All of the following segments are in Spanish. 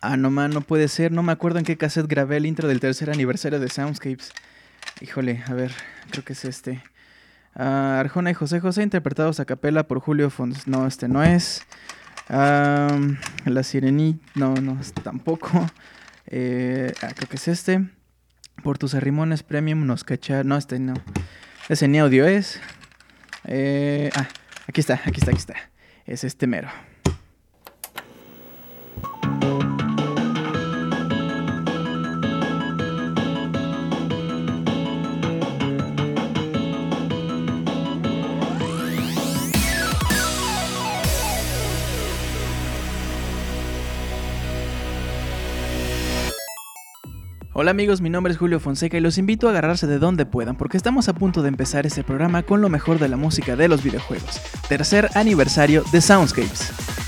Ah, no, man, no puede ser. No me acuerdo en qué cassette grabé el intro del tercer aniversario de Soundscapes. Híjole, a ver, creo que es este. Ah, Arjona y José José interpretados a capela por Julio Fons. No, este no es. La Sirenita. No, no, tampoco. Eh, ah, creo que es este. Por tus arrimones premium nos cacha. No, este no. Ese ni audio es. Eh, ah, aquí está, aquí está, aquí está. Es este mero. Hola amigos, mi nombre es Julio Fonseca y los invito a agarrarse de donde puedan porque estamos a punto de empezar este programa con lo mejor de la música de los videojuegos. Tercer aniversario de Soundscapes.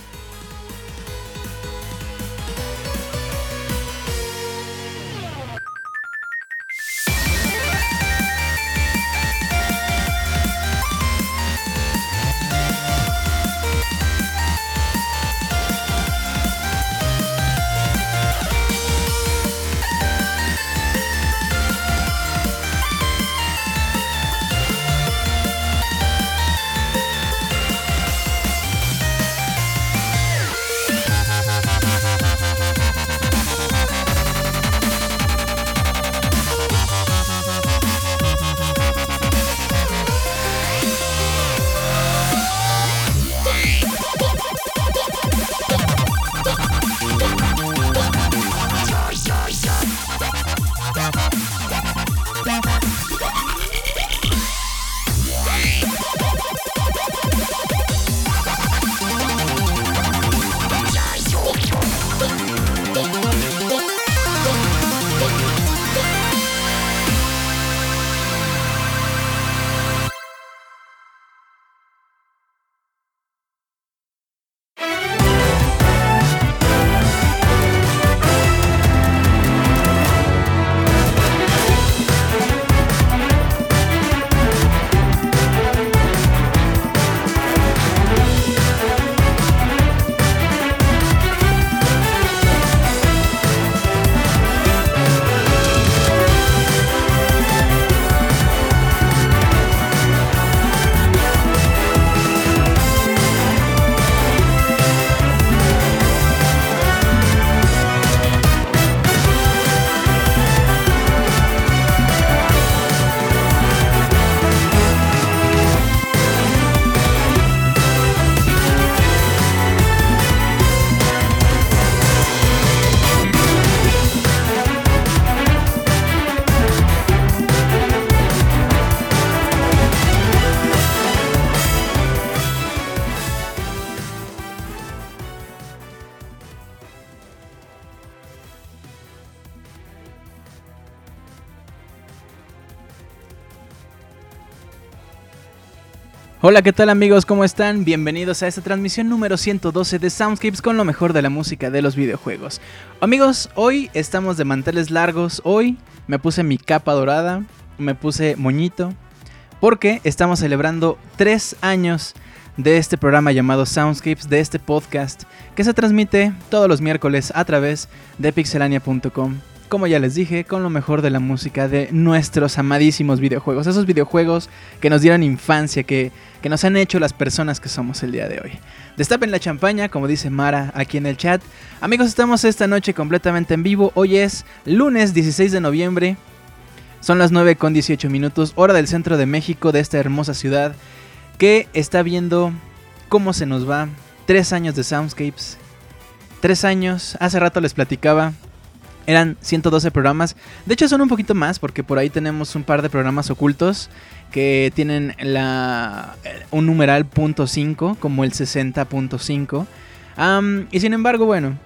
Hola, ¿qué tal amigos? ¿Cómo están? Bienvenidos a esta transmisión número 112 de Soundscapes con lo mejor de la música de los videojuegos. Amigos, hoy estamos de manteles largos, hoy me puse mi capa dorada, me puse moñito, porque estamos celebrando tres años de este programa llamado Soundscapes, de este podcast que se transmite todos los miércoles a través de pixelania.com como ya les dije, con lo mejor de la música de nuestros amadísimos videojuegos. Esos videojuegos que nos dieron infancia, que, que nos han hecho las personas que somos el día de hoy. Destapen la champaña, como dice Mara aquí en el chat. Amigos, estamos esta noche completamente en vivo. Hoy es lunes 16 de noviembre. Son las 9 con 18 minutos, hora del centro de México, de esta hermosa ciudad, que está viendo cómo se nos va. Tres años de Soundscapes. Tres años, hace rato les platicaba eran 112 programas. De hecho son un poquito más porque por ahí tenemos un par de programas ocultos que tienen la, eh, un numeral .5 como el 60.5. y sin embargo, bueno,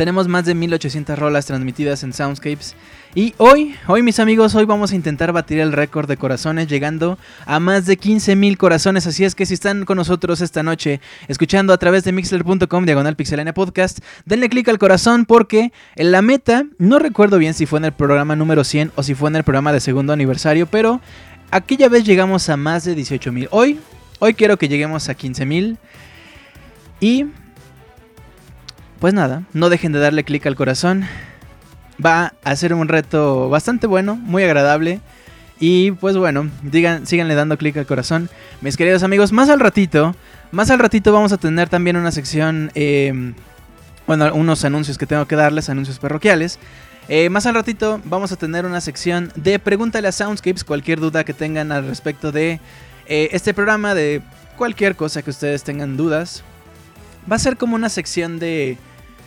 tenemos más de 1800 rolas transmitidas en Soundscapes. Y hoy, hoy mis amigos, hoy vamos a intentar batir el récord de corazones llegando a más de 15.000 corazones. Así es que si están con nosotros esta noche escuchando a través de mixler.com diagonal pixelania podcast, denle clic al corazón porque en la meta, no recuerdo bien si fue en el programa número 100 o si fue en el programa de segundo aniversario, pero aquella vez llegamos a más de 18.000. Hoy, hoy quiero que lleguemos a 15.000 y pues nada, no dejen de darle clic al corazón. Va a ser un reto bastante bueno, muy agradable. Y pues bueno, digan, síganle dando clic al corazón. Mis queridos amigos, más al ratito, más al ratito vamos a tener también una sección, em, bueno, unos anuncios que tengo que darles, anuncios parroquiales. Eh, más al ratito vamos a tener una sección de Pregúntale a Soundscapes, cualquier duda que tengan al respecto de eh, este programa, de cualquier cosa que ustedes tengan dudas. Va a ser como una sección de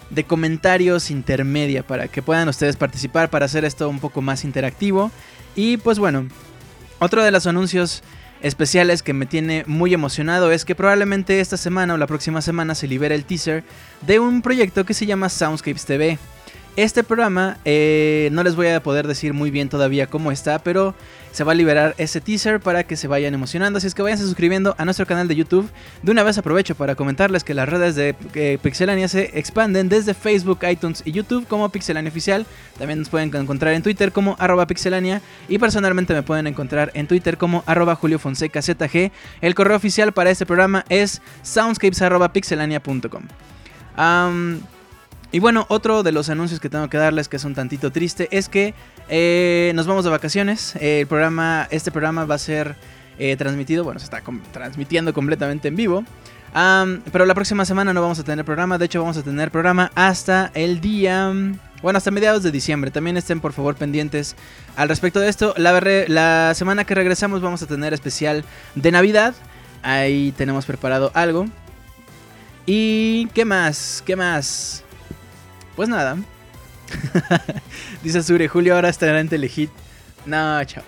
de comentarios intermedia para que puedan ustedes participar para hacer esto un poco más interactivo. Y pues bueno, otro de los anuncios especiales que me tiene muy emocionado es que probablemente esta semana o la próxima semana se libere el teaser de un proyecto que se llama Soundscapes TV. Este programa eh, no les voy a poder decir muy bien todavía cómo está, pero se va a liberar ese teaser para que se vayan emocionando. Así es que vayan suscribiendo a nuestro canal de YouTube. De una vez aprovecho para comentarles que las redes de eh, Pixelania se expanden desde Facebook, iTunes y YouTube como Pixelania Oficial. También nos pueden encontrar en Twitter como arroba pixelania y personalmente me pueden encontrar en Twitter como arroba Julio Fonseca ZG. El correo oficial para este programa es soundscapes.pixelania.com. Y bueno, otro de los anuncios que tengo que darles que es un tantito triste es que eh, nos vamos de vacaciones. el programa, este programa va a ser eh, transmitido, bueno, se está transmitiendo completamente en vivo. pero la próxima semana no vamos a tener programa, de hecho vamos a tener programa hasta el día... Bueno, hasta mediados de diciembre. También estén por favor pendientes al respecto de esto. La, la semana que regresamos vamos a tener especial de Navidad. Ahí tenemos preparado algo. ¿Y qué más? ¿Qué más? Pues nada. dice Sure, Julio ahora estará en Telehit. No, chavos.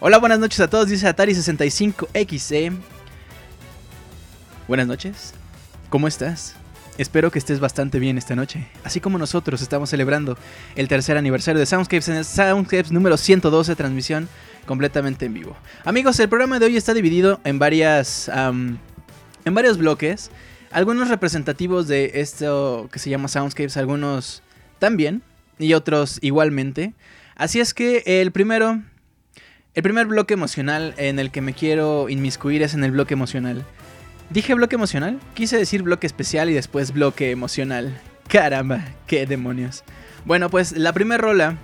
Hola, buenas noches a todos, dice Atari65XE. Buenas noches. ¿Cómo estás? Espero que estés bastante bien esta noche. Así como nosotros estamos celebrando el tercer aniversario de Soundscapes en el Soundscapes número 112, transmisión completamente en vivo. Amigos, el programa de hoy está dividido en varias. en varios bloques. Algunos representativos de esto que se llama Soundscapes, algunos también y otros igualmente. Así es que el primero, el primer bloque emocional en el que me quiero inmiscuir es en el bloque emocional. ¿Dije bloque emocional? Quise decir bloque especial y después bloque emocional. Caramba, qué demonios. Bueno, pues la primera rola,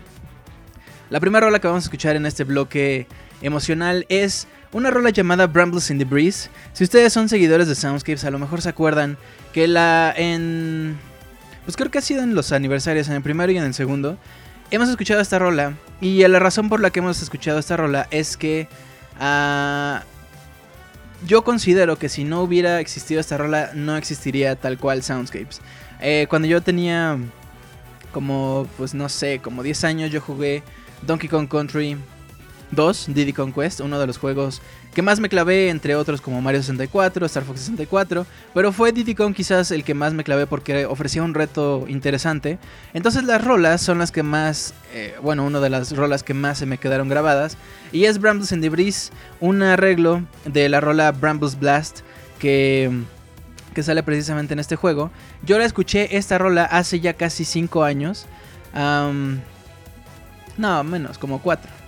la primera rola que vamos a escuchar en este bloque emocional es una rola llamada Brambles in the Breeze. Si ustedes son seguidores de Soundscapes, a lo mejor se acuerdan que la en... Pues creo que ha sido en los aniversarios, en el primero y en el segundo. Hemos escuchado esta rola. Y la razón por la que hemos escuchado esta rola es que... Uh, yo considero que si no hubiera existido esta rola, no existiría tal cual Soundscapes. Eh, cuando yo tenía como, pues no sé, como 10 años, yo jugué Donkey Kong Country, 2, Diddy Conquest, uno de los juegos que más me clavé, entre otros como Mario 64, Star Fox 64, pero fue Diddy Kong quizás el que más me clavé porque ofrecía un reto interesante. Entonces las rolas son las que más, eh, bueno, una de las rolas que más se me quedaron grabadas, y es Brambles in the Breeze, un arreglo de la rola Brambles Blast que que sale precisamente en este juego. Yo la escuché esta rola hace ya casi 5 años. no, menos, como 4.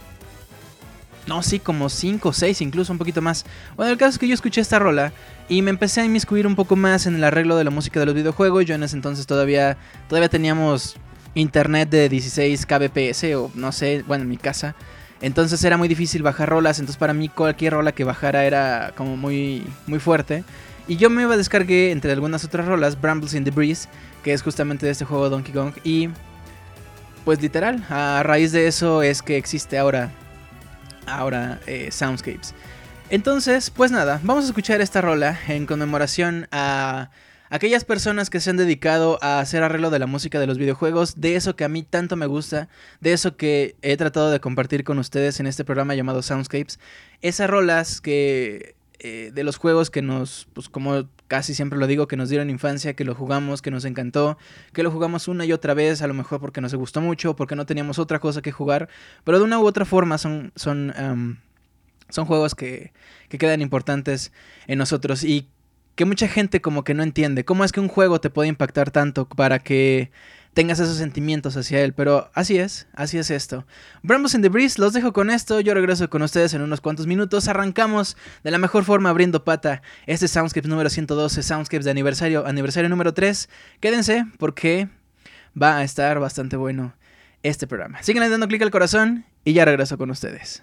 No, sí, como 5 o 6, incluso un poquito más. Bueno, el caso es que yo escuché esta rola y me empecé a inmiscuir un poco más en el arreglo de la música de los videojuegos. Yo en ese entonces todavía, todavía teníamos internet de 16 kbps o no sé, bueno, en mi casa. Entonces era muy difícil bajar rolas, entonces para mí cualquier rola que bajara era como muy, muy fuerte. Y yo me iba a descargué entre algunas otras rolas Brambles in the Breeze, que es justamente de este juego Donkey Kong. Y pues literal, a raíz de eso es que existe ahora ahora eh, Soundscapes. Entonces, pues nada, vamos a escuchar esta rola en conmemoración a aquellas personas que se han dedicado a hacer arreglo de la música de los videojuegos, de eso que a mí tanto me gusta, de eso que he tratado de compartir con ustedes en este programa llamado Soundscapes, esas rolas que eh, de los juegos que nos, pues como casi siempre lo digo, que nos dieron infancia, que lo jugamos, que nos encantó, que lo jugamos una y otra vez, a lo mejor porque nos gustó mucho, porque no teníamos otra cosa que jugar, pero de una u otra forma son, son, son juegos que, que quedan importantes en nosotros y que mucha gente como que no entiende. ¿Cómo es que un juego te puede impactar tanto para que tengas esos sentimientos hacia él. Pero así es, así es esto. Brambles in the Breeze, los dejo con esto. Yo regreso con ustedes en unos cuantos minutos. Arrancamos de la mejor forma abriendo pata este Soundscapes número 112, Soundscapes de aniversario, aniversario número 3. Quédense porque va a estar bastante bueno este programa. Sigan dando clic al corazón y ya regreso con ustedes.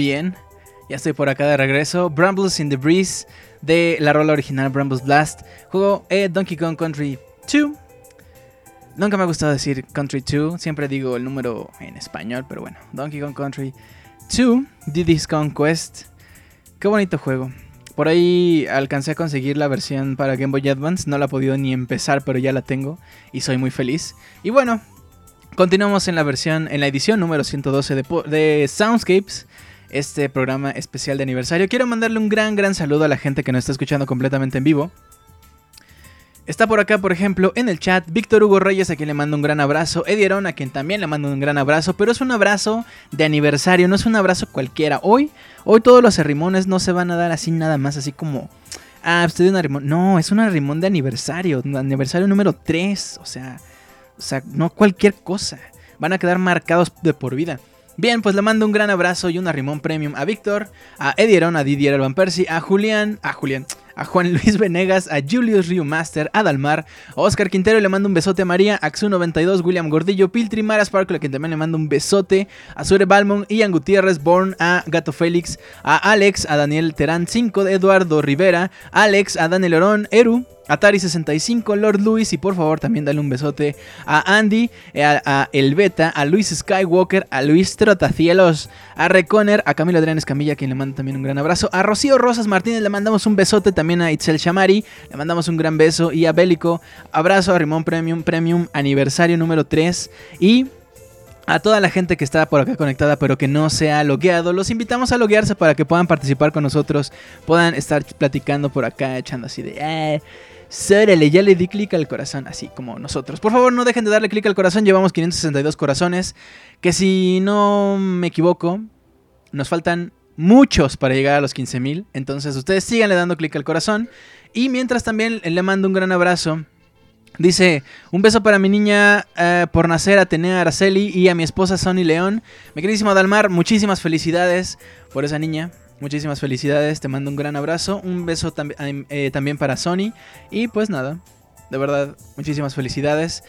Bien, ya estoy por acá de regreso. Brambles in the Breeze de la rola original Brambles Blast. Juego eh, Donkey Kong Country 2. Nunca me ha gustado decir Country 2, siempre digo el número en español, pero bueno, Donkey Kong Country 2, Diddy's Conquest. Qué bonito juego. Por ahí alcancé a conseguir la versión para Game Boy Advance, no la he podido ni empezar, pero ya la tengo y soy muy feliz. Y bueno, continuamos en la versión, en la edición número 112 de, de Soundscapes este programa especial de aniversario. Quiero mandarle un gran, gran saludo a la gente que nos está escuchando completamente en vivo. Está por acá, por ejemplo, en el chat Víctor Hugo Reyes, a quien le mando un gran abrazo. Eddie a quien también le mando un gran abrazo. Pero es un abrazo de aniversario, no es un abrazo cualquiera. Hoy, hoy todos los arrimones no se van a dar así nada más, así como. Ah, de un arrimón. No, es un arrimón de aniversario. Aniversario número 3. O sea, o sea, no cualquier cosa. Van a quedar marcados de por vida. Bien, pues le mando un gran abrazo y un arrimón premium a Víctor, a Edieron, a Didier Alban Percy, a Julián, a Julián, a Juan Luis Venegas, a Julius Rio Master, a Dalmar, a Oscar Quintero le mando un besote a María, a Xu92, William Gordillo, Piltri, Mara Sparkle, a quien también le mando un besote, a Sure Balmon, Ian Gutiérrez, Born, a Gato Félix, a Alex, a Daniel Terán 5, de Eduardo Rivera, Alex, a Daniel Orón, Eru, Atari 65, Lord Luis y por favor también dale un besote a Andy, eh, a, a El Beta, a Luis Skywalker, a Luis Trotacielos, a Reconer, a Camilo Adrián Escamilla, quien le manda también un gran abrazo, a Rocío Rosas Martínez le mandamos un besote, también a Itzel Shamari, le mandamos un gran beso y a Bélico, abrazo a Rimón Premium, Premium aniversario número 3 y a toda la gente que está por acá conectada pero que no se ha logueado, los invitamos a loguearse para que puedan participar con nosotros, puedan estar platicando por acá, echando así de... Eh, Sórale, ya le di clic al corazón, así como nosotros. Por favor, no dejen de darle clic al corazón. Llevamos 562 corazones. Que si no me equivoco, nos faltan muchos para llegar a los 15.000. Entonces, ustedes síganle dando clic al corazón. Y mientras también le mando un gran abrazo. Dice, un beso para mi niña eh, por nacer, Atenea Araceli, y a mi esposa Sonny León. Mi queridísimo Dalmar, muchísimas felicidades por esa niña. Muchísimas felicidades, te mando un gran abrazo, un beso eh, también para Sony y pues nada, de verdad, muchísimas felicidades.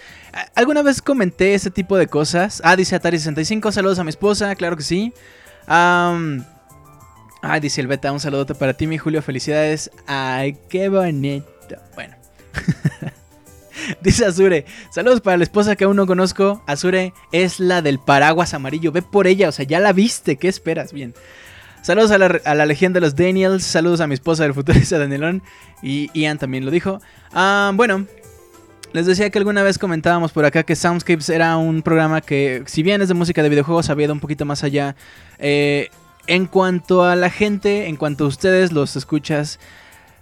¿Alguna vez comenté ese tipo de cosas? Ah, dice Atari65, saludos a mi esposa, claro que sí. ah, dice el beta, un saludote para ti, mi Julio, felicidades. Ay, qué bonito. Bueno. Dice Azure, saludos para la esposa que aún no conozco. Azure es la del paraguas amarillo. Ve por ella, o sea, ya la viste. ¿Qué esperas? Bien. Saludos a la, legión de los Daniels. Saludos a mi esposa del futurista Danielón. Y Ian también lo dijo. Ah, bueno, les decía que alguna vez comentábamos por acá que Soundscapes era un programa que, si bien es de música de videojuegos, había ido un poquito más allá. Eh, en cuanto a la gente, en cuanto a ustedes, los escuchas,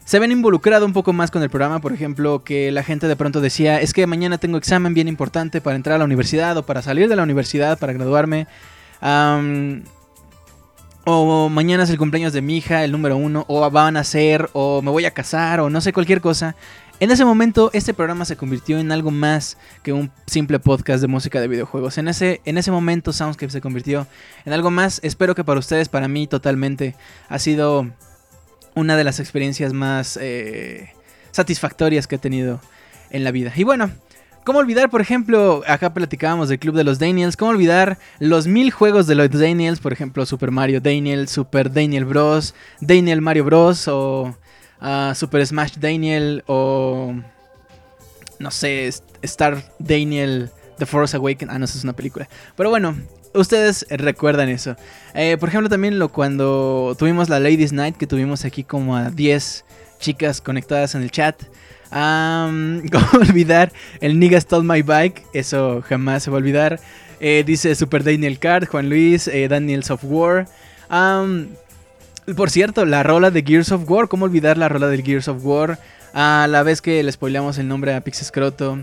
se ven involucrado un poco más con el programa. Por ejemplo, que la gente de pronto decía: Es que mañana tengo examen bien importante para entrar a la universidad o para salir de la universidad, para graduarme. O mañana es el cumpleaños de mi hija, el número uno, o van a ser, o me voy a casar, o no sé, cualquier cosa. En ese momento, este programa se convirtió en algo más que un simple podcast de música de videojuegos. En ese, en ese momento, Soundscape se convirtió en algo más. Espero que para ustedes, para mí, totalmente, ha sido una de las experiencias más eh, satisfactorias que he tenido en la vida. Y bueno, ¿Cómo olvidar, por ejemplo, acá platicábamos del Club de los Daniels, cómo olvidar los mil juegos de los Daniels, por ejemplo, Super Mario Daniel, Super Daniel Bros, Daniel Mario Bros o ah, Super Smash Daniel o no sé, Star Daniel The Force Awakens, ah no, esa es una película. Pero bueno, ustedes recuerdan eso. Eh, por ejemplo, también lo cuando tuvimos la Ladies Night, que tuvimos aquí como a 10 chicas conectadas en el chat. ¿Cómo olvidar el Nigga Stole My Bike? Eso jamás se va a olvidar. Eh, dice Super Daniel Card, Juan Luis, eh, Daniel Software. por cierto, la rola de Gears of War. ¿Cómo olvidar la rola del Gears of War? A la vez que le spoileamos el nombre a Pixescroto.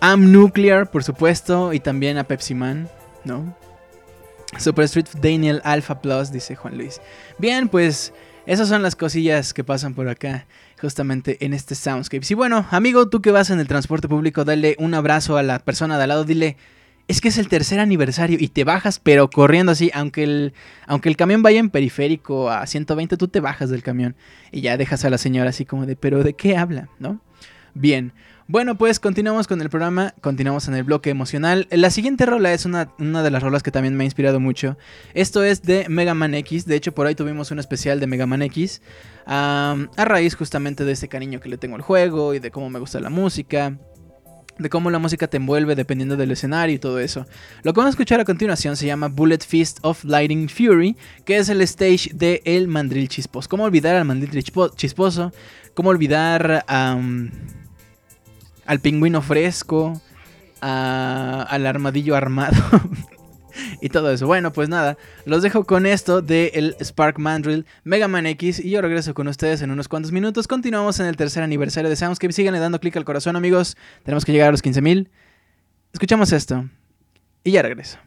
Am Nuclear, por supuesto. Y también a Pepsi Man, ¿no? Super Street Daniel Alpha Plus, dice Juan Luis. Bien, pues esas son las cosillas que pasan por acá justamente en este Soundscape. Y bueno, amigo, tú que vas en el transporte público, dale un abrazo a la persona de al lado, dile, es que es el tercer aniversario y te bajas, pero corriendo así, aunque el, aunque el camión vaya en periférico a 120, tú te bajas del camión y ya dejas a la señora así como de, pero ¿de qué habla? ¿No? Bien. Bueno, pues continuamos con el programa, continuamos en el bloque emocional. La siguiente rola es una, una, de las rolas que también me ha inspirado mucho. Esto es de Mega Man X, de hecho por ahí tuvimos un especial de Mega Man X, a raíz justamente de ese cariño que le tengo al juego y de cómo me gusta la música. De cómo la música te envuelve dependiendo del escenario y todo eso. Lo que vamos a escuchar a continuación se llama Bullet Fist of Lighting Fury, que es el stage de El Mandril Chisposo. ¿Cómo olvidar al Mandril Chisposo? ¿Cómo olvidar a al pingüino fresco, al armadillo armado y todo eso. Bueno, pues nada, los dejo con esto de el Spark Mandrill Mega Man X y yo regreso con ustedes en unos cuantos minutos. Continuamos en el tercer aniversario de Soundscape. Síganle dando clic al corazón, amigos. Tenemos que llegar a los 15.000. Escuchamos esto y ya regreso.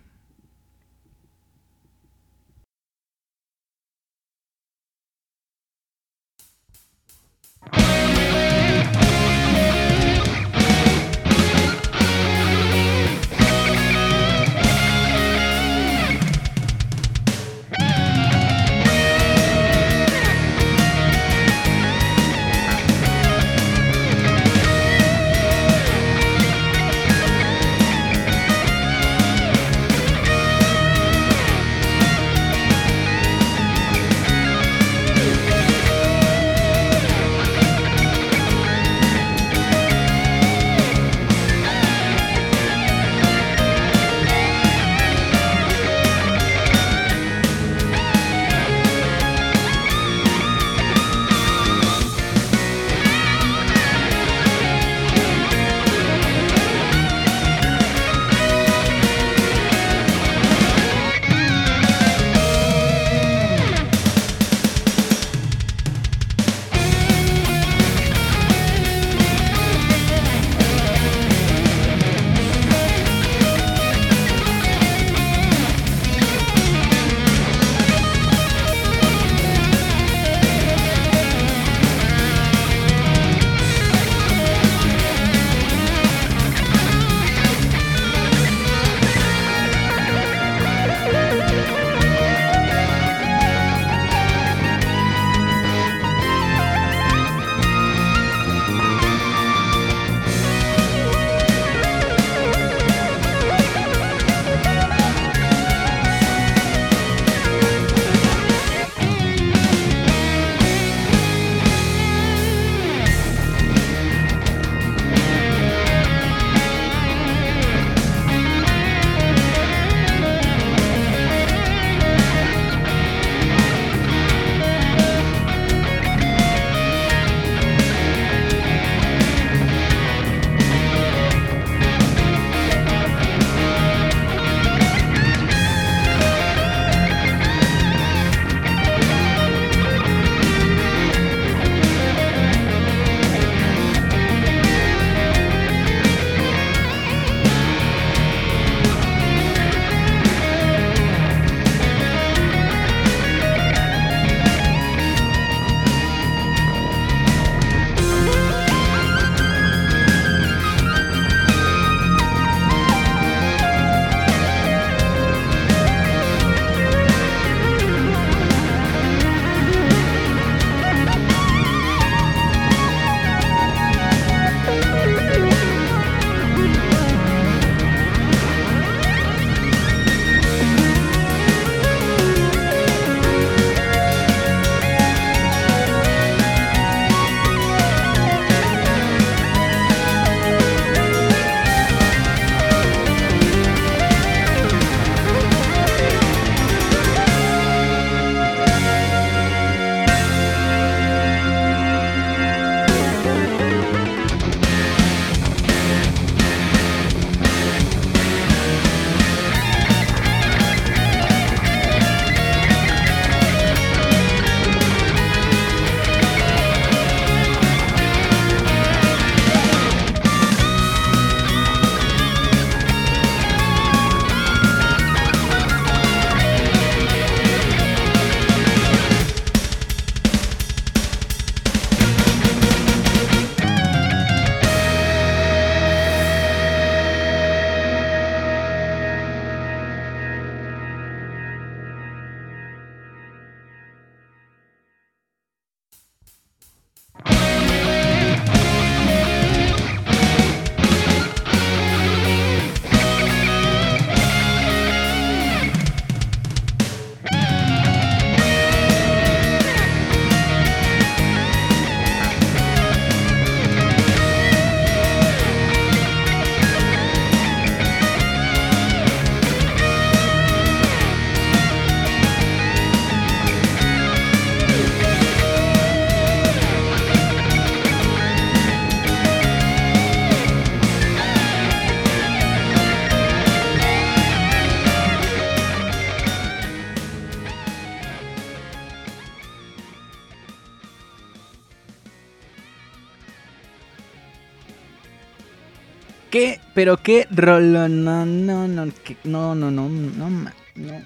Pero qué rolo. No, no, no. no, no, no, no, no.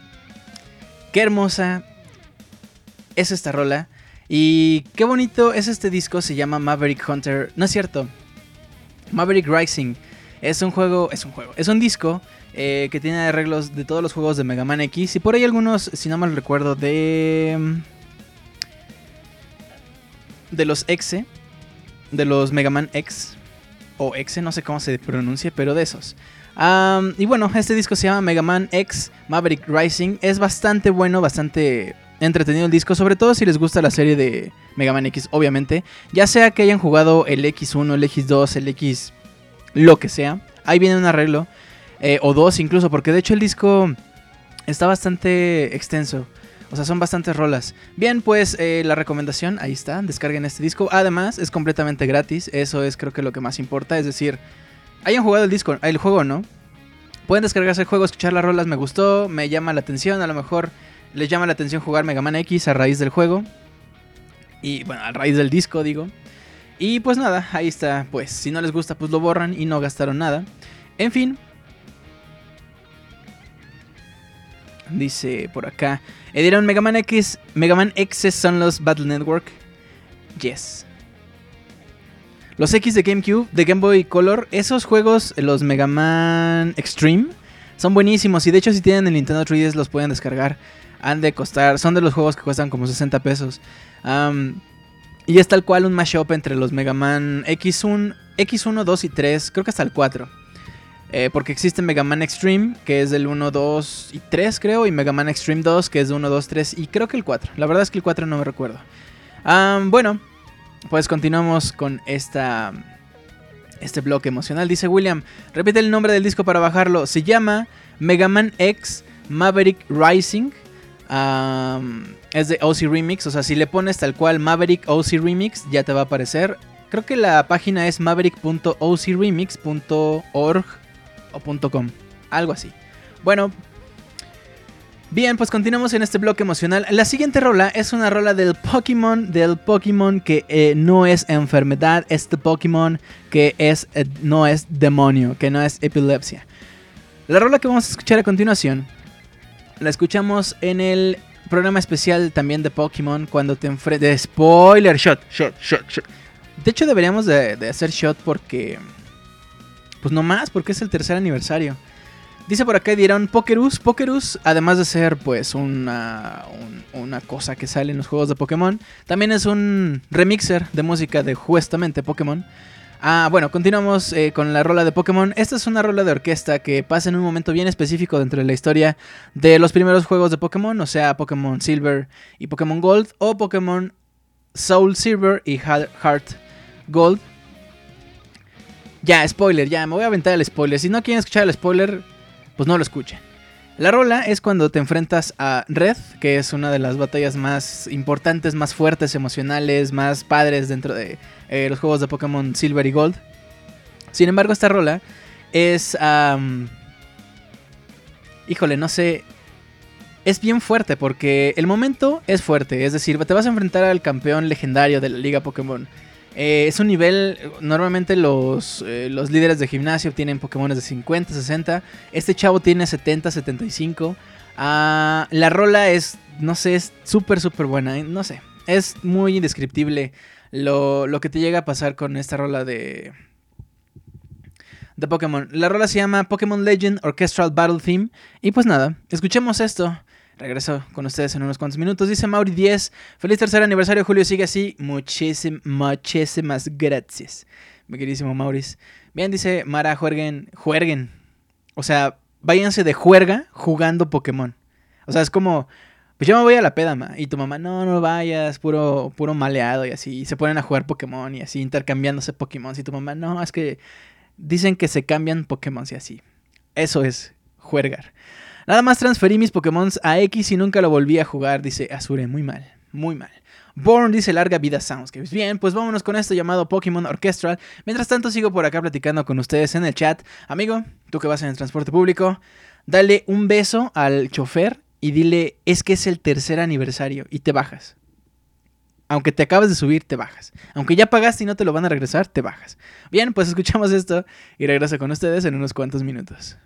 Qué hermosa es esta rola. Y qué bonito es este disco. Se llama Maverick Hunter. No es cierto. Maverick Rising. Es un juego. Es un juego. Es un disco eh, que tiene arreglos de todos los juegos de Mega Man X. Y por ahí algunos, si no mal recuerdo, de. De los X. De los Mega Man X. O X, no sé cómo se pronuncia, pero de esos. y bueno, este disco se llama Mega Man X Maverick Rising. Es bastante bueno, bastante entretenido el disco, sobre todo si les gusta la serie de Mega Man X, obviamente. Ya sea que hayan jugado el X1, el X2, el X, lo que sea. Ahí viene un arreglo, eh, o dos incluso, porque de hecho el disco está bastante extenso. O sea, son bastantes rolas. Bien, pues eh, la recomendación, ahí está, descarguen este disco. Además, es completamente gratis, eso es creo que lo que más importa. Es decir, hayan jugado el disco, el juego, ¿no? Pueden descargarse el juego, escuchar las rolas, me gustó, me llama la atención, a lo mejor les llama la atención jugar Mega Man X a raíz del juego. Y bueno, a raíz del disco, digo. Y pues nada, ahí está. Pues si no les gusta, pues lo borran y no gastaron nada. En fin. Dice por acá. Edieron Mega Man X. Mega Man X son los Battle Network. Yes. Los X de GameCube, de Game Boy Color, esos juegos, los Mega Man Extreme, son buenísimos. Y de hecho, si tienen el Nintendo 3DS, los pueden descargar han de costar, son de los juegos que cuestan como 60 pesos. y es tal cual un mashup entre los Mega Man X1, X1, 2 y 3, creo que hasta el 4. Eh, porque existe Mega Man Extreme, que es del 1, 2 y 3, creo, y Mega Man Extreme 2, que es de 1, 2, 3 y creo que el 4. La verdad es que el 4 no me recuerdo. bueno, pues continuamos con esta, este bloque emocional. Dice William, repite el nombre del disco para bajarlo. Se llama Mega Man X Maverick Rising es de OC Remix, o sea, si le pones tal cual Maverick OC Remix, ya te va a aparecer. Creo que la página es maverick.ocremix.org o .com, algo así. Bueno, bien, pues continuamos en este bloque emocional. La siguiente rola es una rola del Pokémon, del Pokémon que eh, no es enfermedad, este Pokémon que es, eh, no es demonio, que no es epilepsia. La rola que vamos a escuchar a continuación la escuchamos en el programa especial también de Pokémon cuando te enfrentas... De spoiler, shot, shot, shot, shot. De hecho deberíamos de, hacer shot porque... Pues no más, porque es el tercer aniversario. Dice por acá dieron Pokerus. Pokerus, además de ser pues una, una cosa que sale en los juegos de Pokémon, también es un remixer de música de justamente Pokémon. Ah, bueno, continuamos eh, con la rola de Pokémon. Esta es una rola de orquesta que pasa en un momento bien específico dentro de la historia de los primeros juegos de Pokémon, o sea, Pokémon Silver y Pokémon Gold, o Pokémon Soul Silver y Heart Gold. Ya, spoiler, ya, me voy a aventar el spoiler. Si no quieren escuchar el spoiler, pues no lo escuchen. La rola es cuando te enfrentas a Red, que es una de las batallas más importantes, más fuertes, emocionales, más padres dentro de eh, los juegos de Pokémon Silver y Gold. Sin embargo, esta rola es... híjole, no sé... Es bien fuerte porque el momento es fuerte, es decir, te vas a enfrentar al campeón legendario de la Liga Pokémon. Eh, es un nivel, normalmente los, eh, los líderes de gimnasio tienen Pokémon de 50, 60. Este chavo tiene 70, 75. Ah, la rola es, no sé, es súper, súper buena. No sé, es muy indescriptible lo, lo que te llega a pasar con esta rola de, de Pokémon. La rola se llama Pokémon Legend Orchestral Battle Theme. Y pues nada, escuchemos esto. Regreso con ustedes en unos cuantos minutos. Dice Mauri 10. Feliz tercer aniversario, Julio. Sigue así. Muchísimas, muchísimas gracias. Mi queridísimo Maurice. Bien, dice Mara, jueguen. Jueguen. O sea, váyanse de juerga jugando Pokémon. O sea, es como pues yo me voy a la peda, ma. Y tu mamá, no, no vayas, puro, puro maleado y así. Se ponen a jugar Pokémon y así, intercambiándose Pokémon. Y tu mamá, no, es que dicen que se cambian Pokémon y así. Eso es juergar. Nada más transferí mis Pokémon a X y nunca lo volví a jugar, dice Azure. Muy mal, muy mal. Born dice larga vida Soundscapes. Bien, pues vámonos con esto llamado Pokémon Orchestral. Mientras tanto sigo por acá platicando con ustedes en el chat. Amigo, tú que vas en el transporte público, dale un beso al chofer y dile, es que es el tercer aniversario y te bajas. Aunque te acabas de subir, te bajas. Aunque ya pagaste y no te lo van a regresar, te bajas. Bien, pues escuchamos esto y regreso con ustedes en unos cuantos minutos.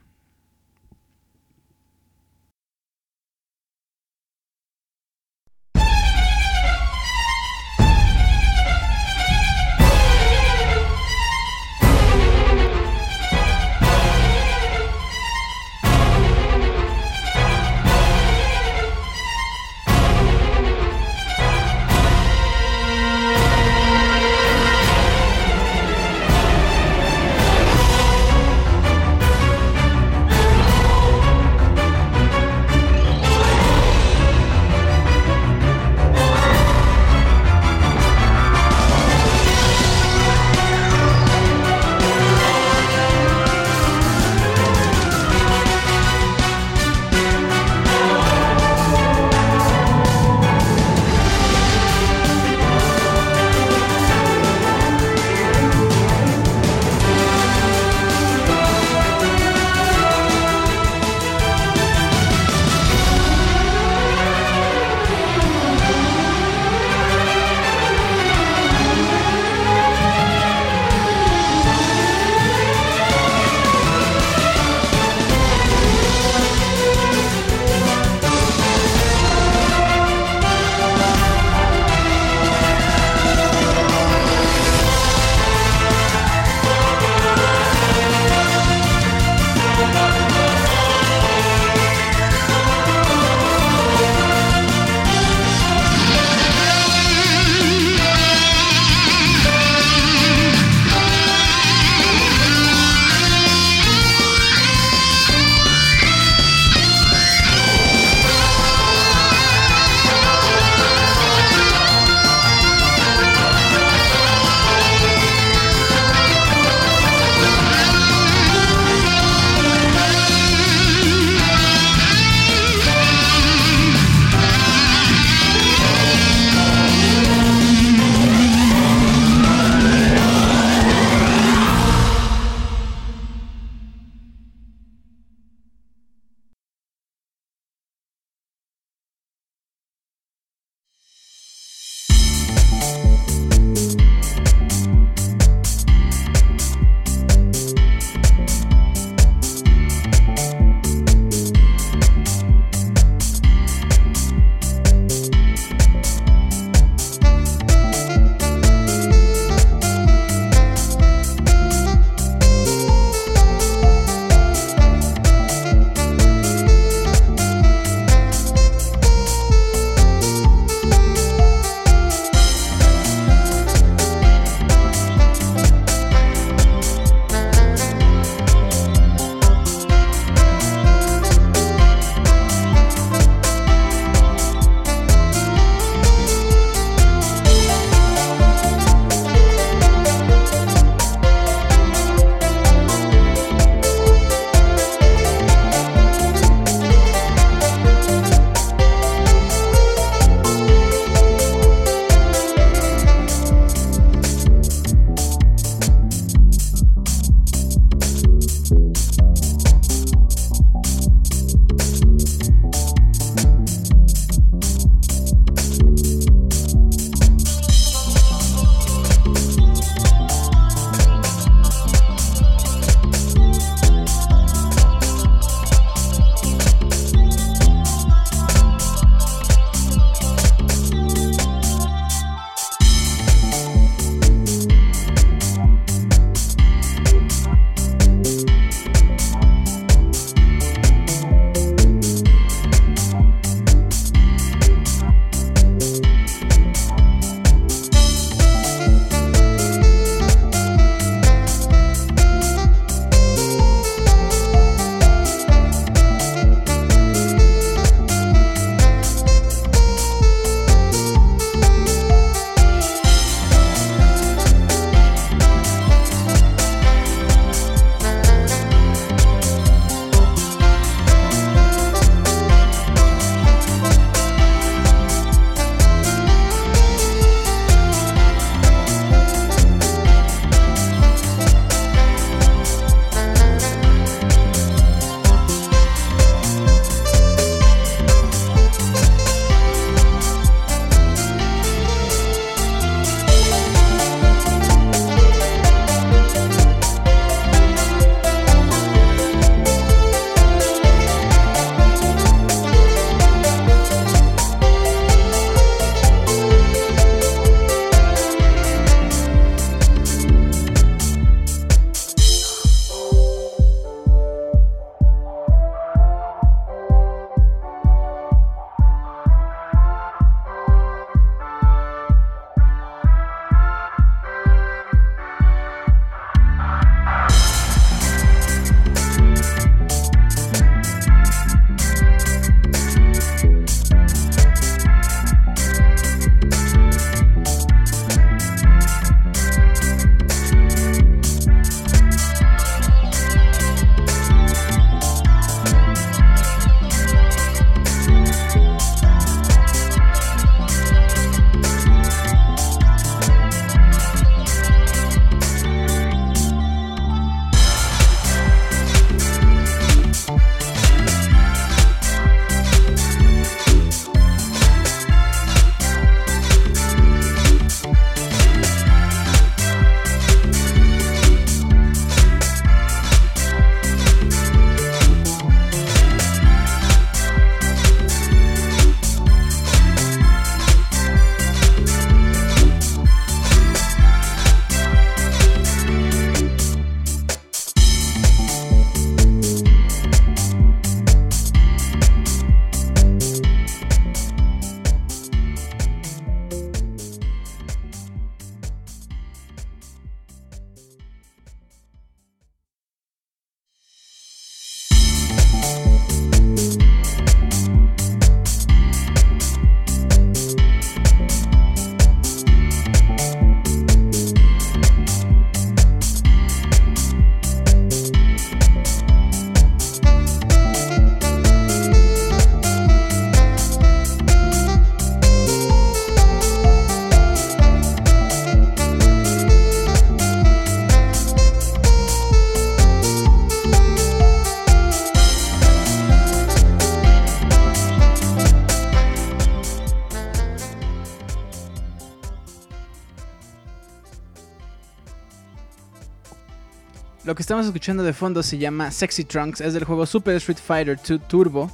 Estamos escuchando de fondo se llama Sexy Trunks, es del juego Super Street Fighter 2 Turbo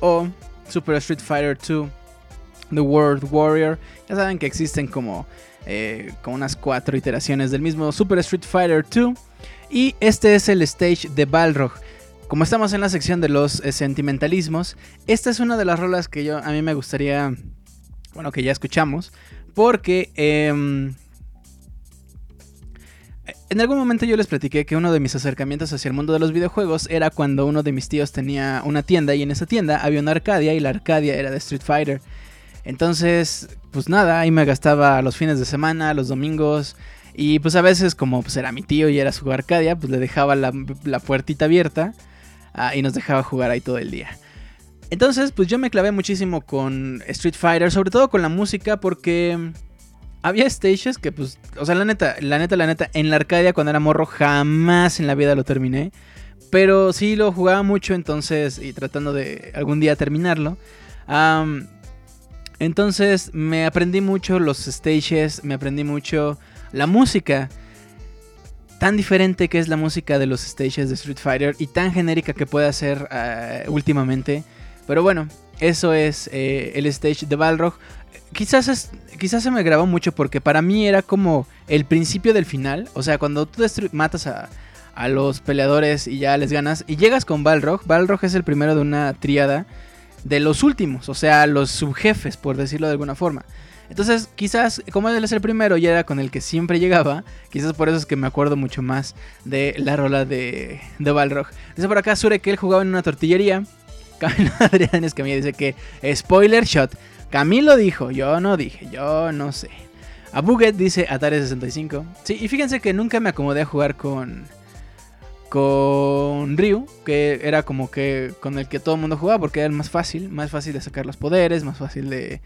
o Super Street Fighter 2 The World Warrior. Ya saben que existen como, eh, como unas cuatro iteraciones del mismo Super Street Fighter 2. Y este es el stage de Balrog. Como estamos en la sección de los eh, sentimentalismos, esta es una de las rolas que yo a mí me gustaría, bueno, que ya escuchamos, porque em, en algún momento yo les platiqué que uno de mis acercamientos hacia el mundo de los videojuegos era cuando uno de mis tíos tenía una tienda y en esa tienda había una Arcadia y la Arcadia era de Street Fighter. Entonces, pues nada, ahí me gastaba los fines de semana, los domingos. Y pues a veces, como pues era mi tío y era su Arcadia, pues le dejaba la, puertita abierta ah, y nos dejaba jugar ahí todo el día. Entonces, pues yo me clavé muchísimo con Street Fighter, sobre todo con la música, porque había stages que, pues, o sea, la neta, la neta, la neta, en la Arcadia cuando era morro jamás en la vida lo terminé. Pero sí lo jugaba mucho, entonces, y tratando de algún día terminarlo. Entonces me aprendí mucho los stages, me aprendí mucho la música. Tan diferente que es la música de los stages de Street Fighter y tan genérica que puede ser eh, últimamente. Pero bueno, eso es eh, el stage de Balrog. Quizás, es, quizás se me grabó mucho porque para mí era como el principio del final. O sea, cuando tú matas a, a los peleadores y ya les ganas y llegas con Balrog. Balrog es el primero de una tríada de los últimos, o sea, los subjefes, por decirlo de alguna forma. Entonces, quizás, como él es el primero y era con el que siempre llegaba, quizás por eso es que me acuerdo mucho más de la rola de, de Balrog. Dice por acá Sure que él jugaba en una tortillería. Camilo Adrián es que me dice que spoiler shot. Camilo dijo, yo no dije, yo no sé. A Buget dice Atari 65. Sí, y fíjense que nunca me acomodé a jugar con con Ryu, que era como que con el que todo el mundo jugaba porque era el más fácil, más fácil de sacar los poderes, más fácil de,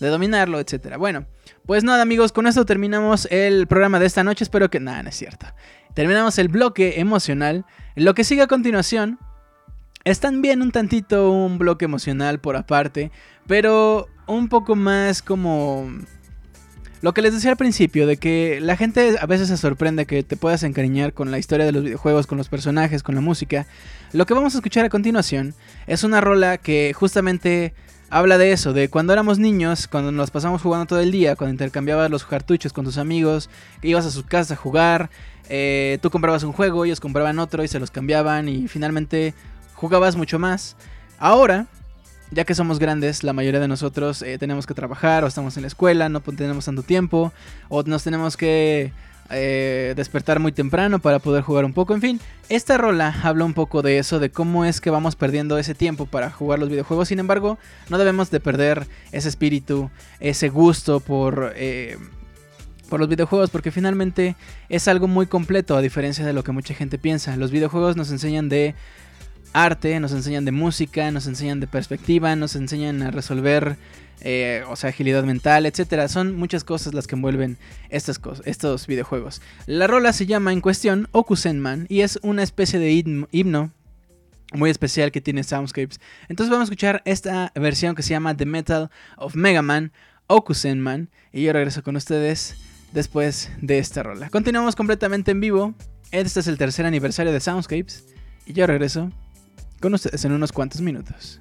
dominarlo, etc. Bueno, pues nada amigos, con esto terminamos el programa de esta noche, espero que... Nada, no es cierto. Terminamos el bloque emocional. Lo que sigue a continuación es también un tantito un bloque emocional por aparte, pero un poco más como lo que les decía al principio, de que la gente a veces se sorprende que te puedas encariñar con la historia de los videojuegos, con los personajes, con la música. Lo que vamos a escuchar a continuación es una rola que justamente habla de eso, de cuando éramos niños, cuando nos pasamos jugando todo el día, cuando intercambiabas los cartuchos con tus amigos, ibas a su casa a jugar, eh, tú comprabas un juego, ellos compraban otro y se los cambiaban y finalmente jugabas mucho más. Ahora ya que somos grandes, la mayoría de nosotros eh, tenemos que trabajar o estamos en la escuela, no tenemos tanto tiempo, o nos tenemos que eh, despertar muy temprano para poder jugar un poco. En fin, esta rola habla un poco de eso, de cómo es que vamos perdiendo ese tiempo para jugar los videojuegos. Sin embargo, no debemos de perder ese espíritu, ese gusto por... Eh, por los videojuegos porque finalmente es algo muy completo a diferencia de lo que mucha gente piensa. Los videojuegos nos enseñan de arte, nos enseñan de música, nos enseñan de perspectiva, nos enseñan a resolver, eh, o sea, agilidad mental, etcétera. Son muchas cosas las que envuelven estos videojuegos. La rola se llama en cuestión Okusenman y es una especie de himno muy especial que tiene Soundscapes. Entonces vamos a escuchar esta versión que se llama The Metal of Mega Man, Okusenman, y yo regreso con ustedes después de esta rola. Continuamos completamente en vivo. Este es el tercer aniversario de Soundscapes y yo regreso con ustedes en unos cuantos minutos.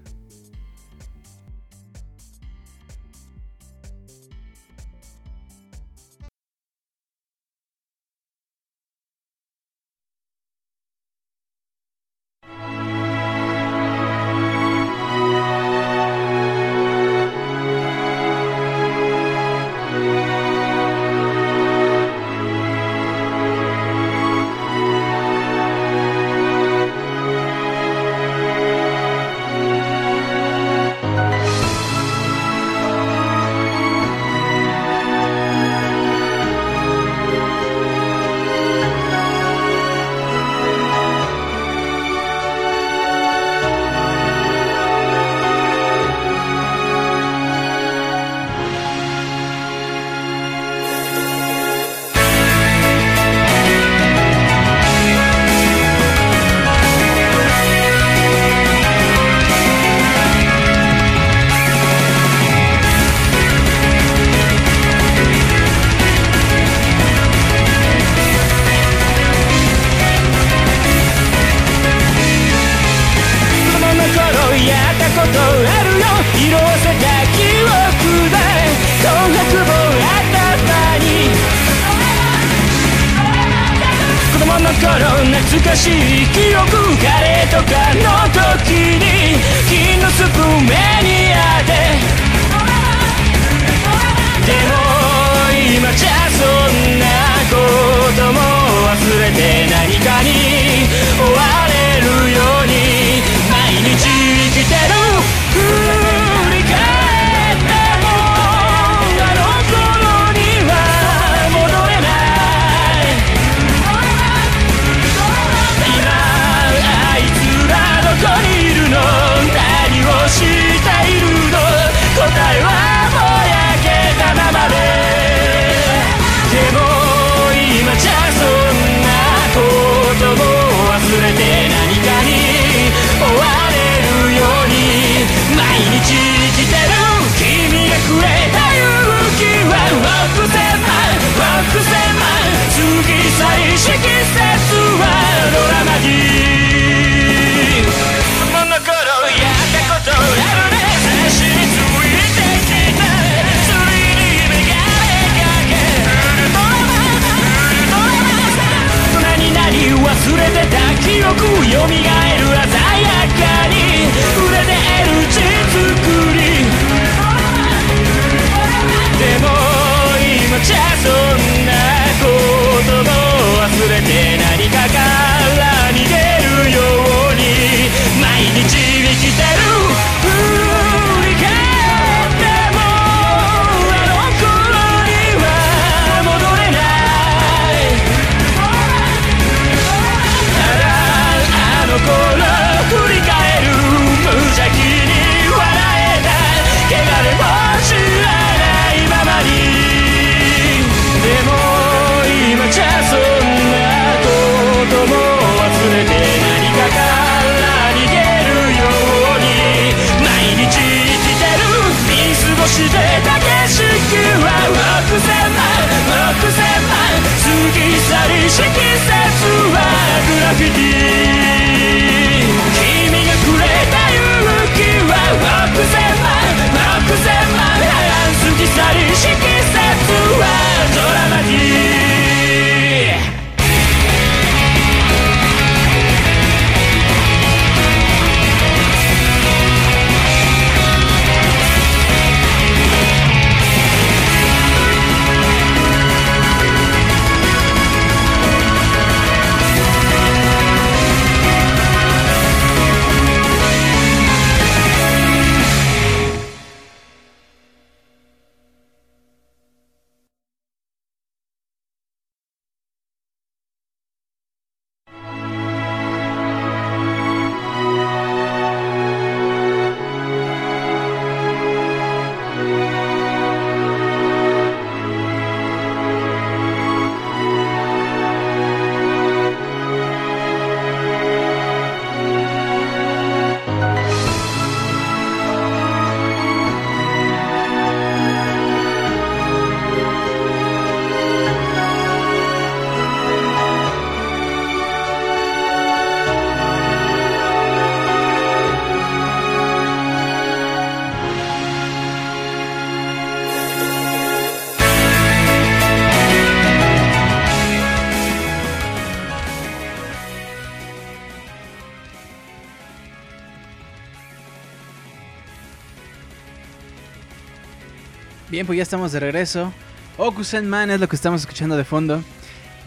Estamos de regreso. Okusen Man es lo que estamos escuchando de fondo.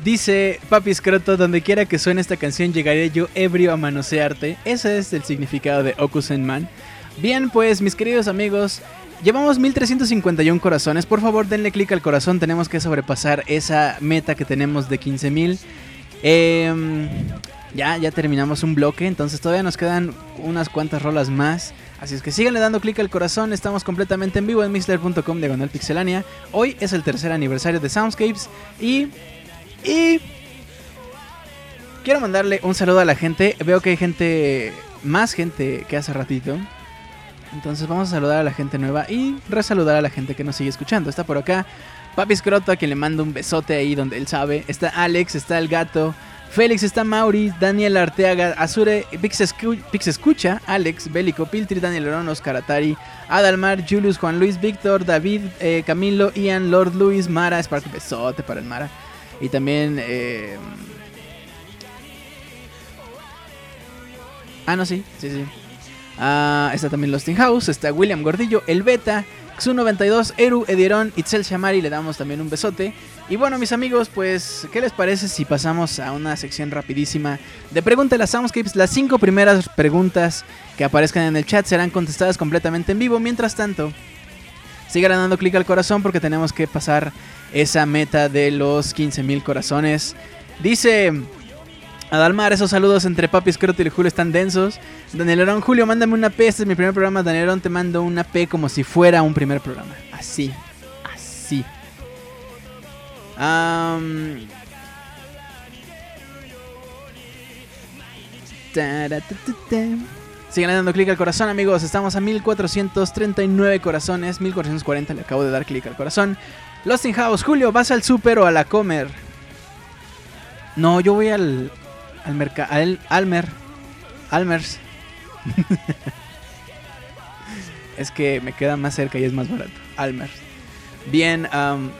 Dice Papi Escroto, donde quiera que suene esta canción llegaré yo ebrio a manosearte. Ese es el significado de Okusen Man. Bien, pues mis queridos amigos, llevamos 1351 corazones. Por favor, denle clic al corazón. Tenemos que sobrepasar esa meta que tenemos de 15000. Eh, ya, ya terminamos un bloque, entonces todavía nos quedan unas cuantas rolas más. Así es que síganle dando clic al corazón, estamos completamente en vivo en mixler.com diagonal pixelania. Hoy es el tercer aniversario de Soundscapes y... Y... Quiero mandarle un saludo a la gente. Veo que hay gente, más gente que hace ratito. Entonces vamos a saludar a la gente nueva y resaludar a la gente que nos sigue escuchando. Está por acá Papi Scroto, a quien le mando un besote ahí donde él sabe. Está Alex, está el gato. Félix está Mauri, Daniel Arteaga, Azure, Pix, Escucha, Alex, Bélico Piltri, Daniel Orón, Oscar Atari, Adalmar, Julius, Juan Luis, Víctor, David, eh, Camilo, Ian, Lord Luis, Mara, Spark, besote para el Mara. Y también. Eh, ah, no, sí, sí, sí. Ah, está también Lost in House, está William Gordillo, El Beta. Xu92, Eru, Edieron, Itzel Shamari, le damos también un besote. Y bueno, mis amigos, pues, ¿qué les parece si pasamos a una sección rapidísima de Pregúntale a Soundscapes? Las cinco primeras preguntas que aparezcan en el chat serán contestadas completamente en vivo. Mientras tanto, sigan dando clic al corazón porque tenemos que pasar esa meta de los 15.000 corazones. Dice Adalmar, esos saludos entre Papi Escroto y Julio están densos. Daniel Julio, mándame una P. Este es mi primer programa. Daniel te mando una P como si fuera un primer programa. Así, así. Sigan dando clic al corazón, amigos. Estamos a 1439 corazones. 1440 le acabo de dar clic al corazón. Lost in House, Julio, ¿vas al super o a la comer? No, yo voy al. Al Almer. Almers. es que me queda más cerca y es más barato. Almers. Bien,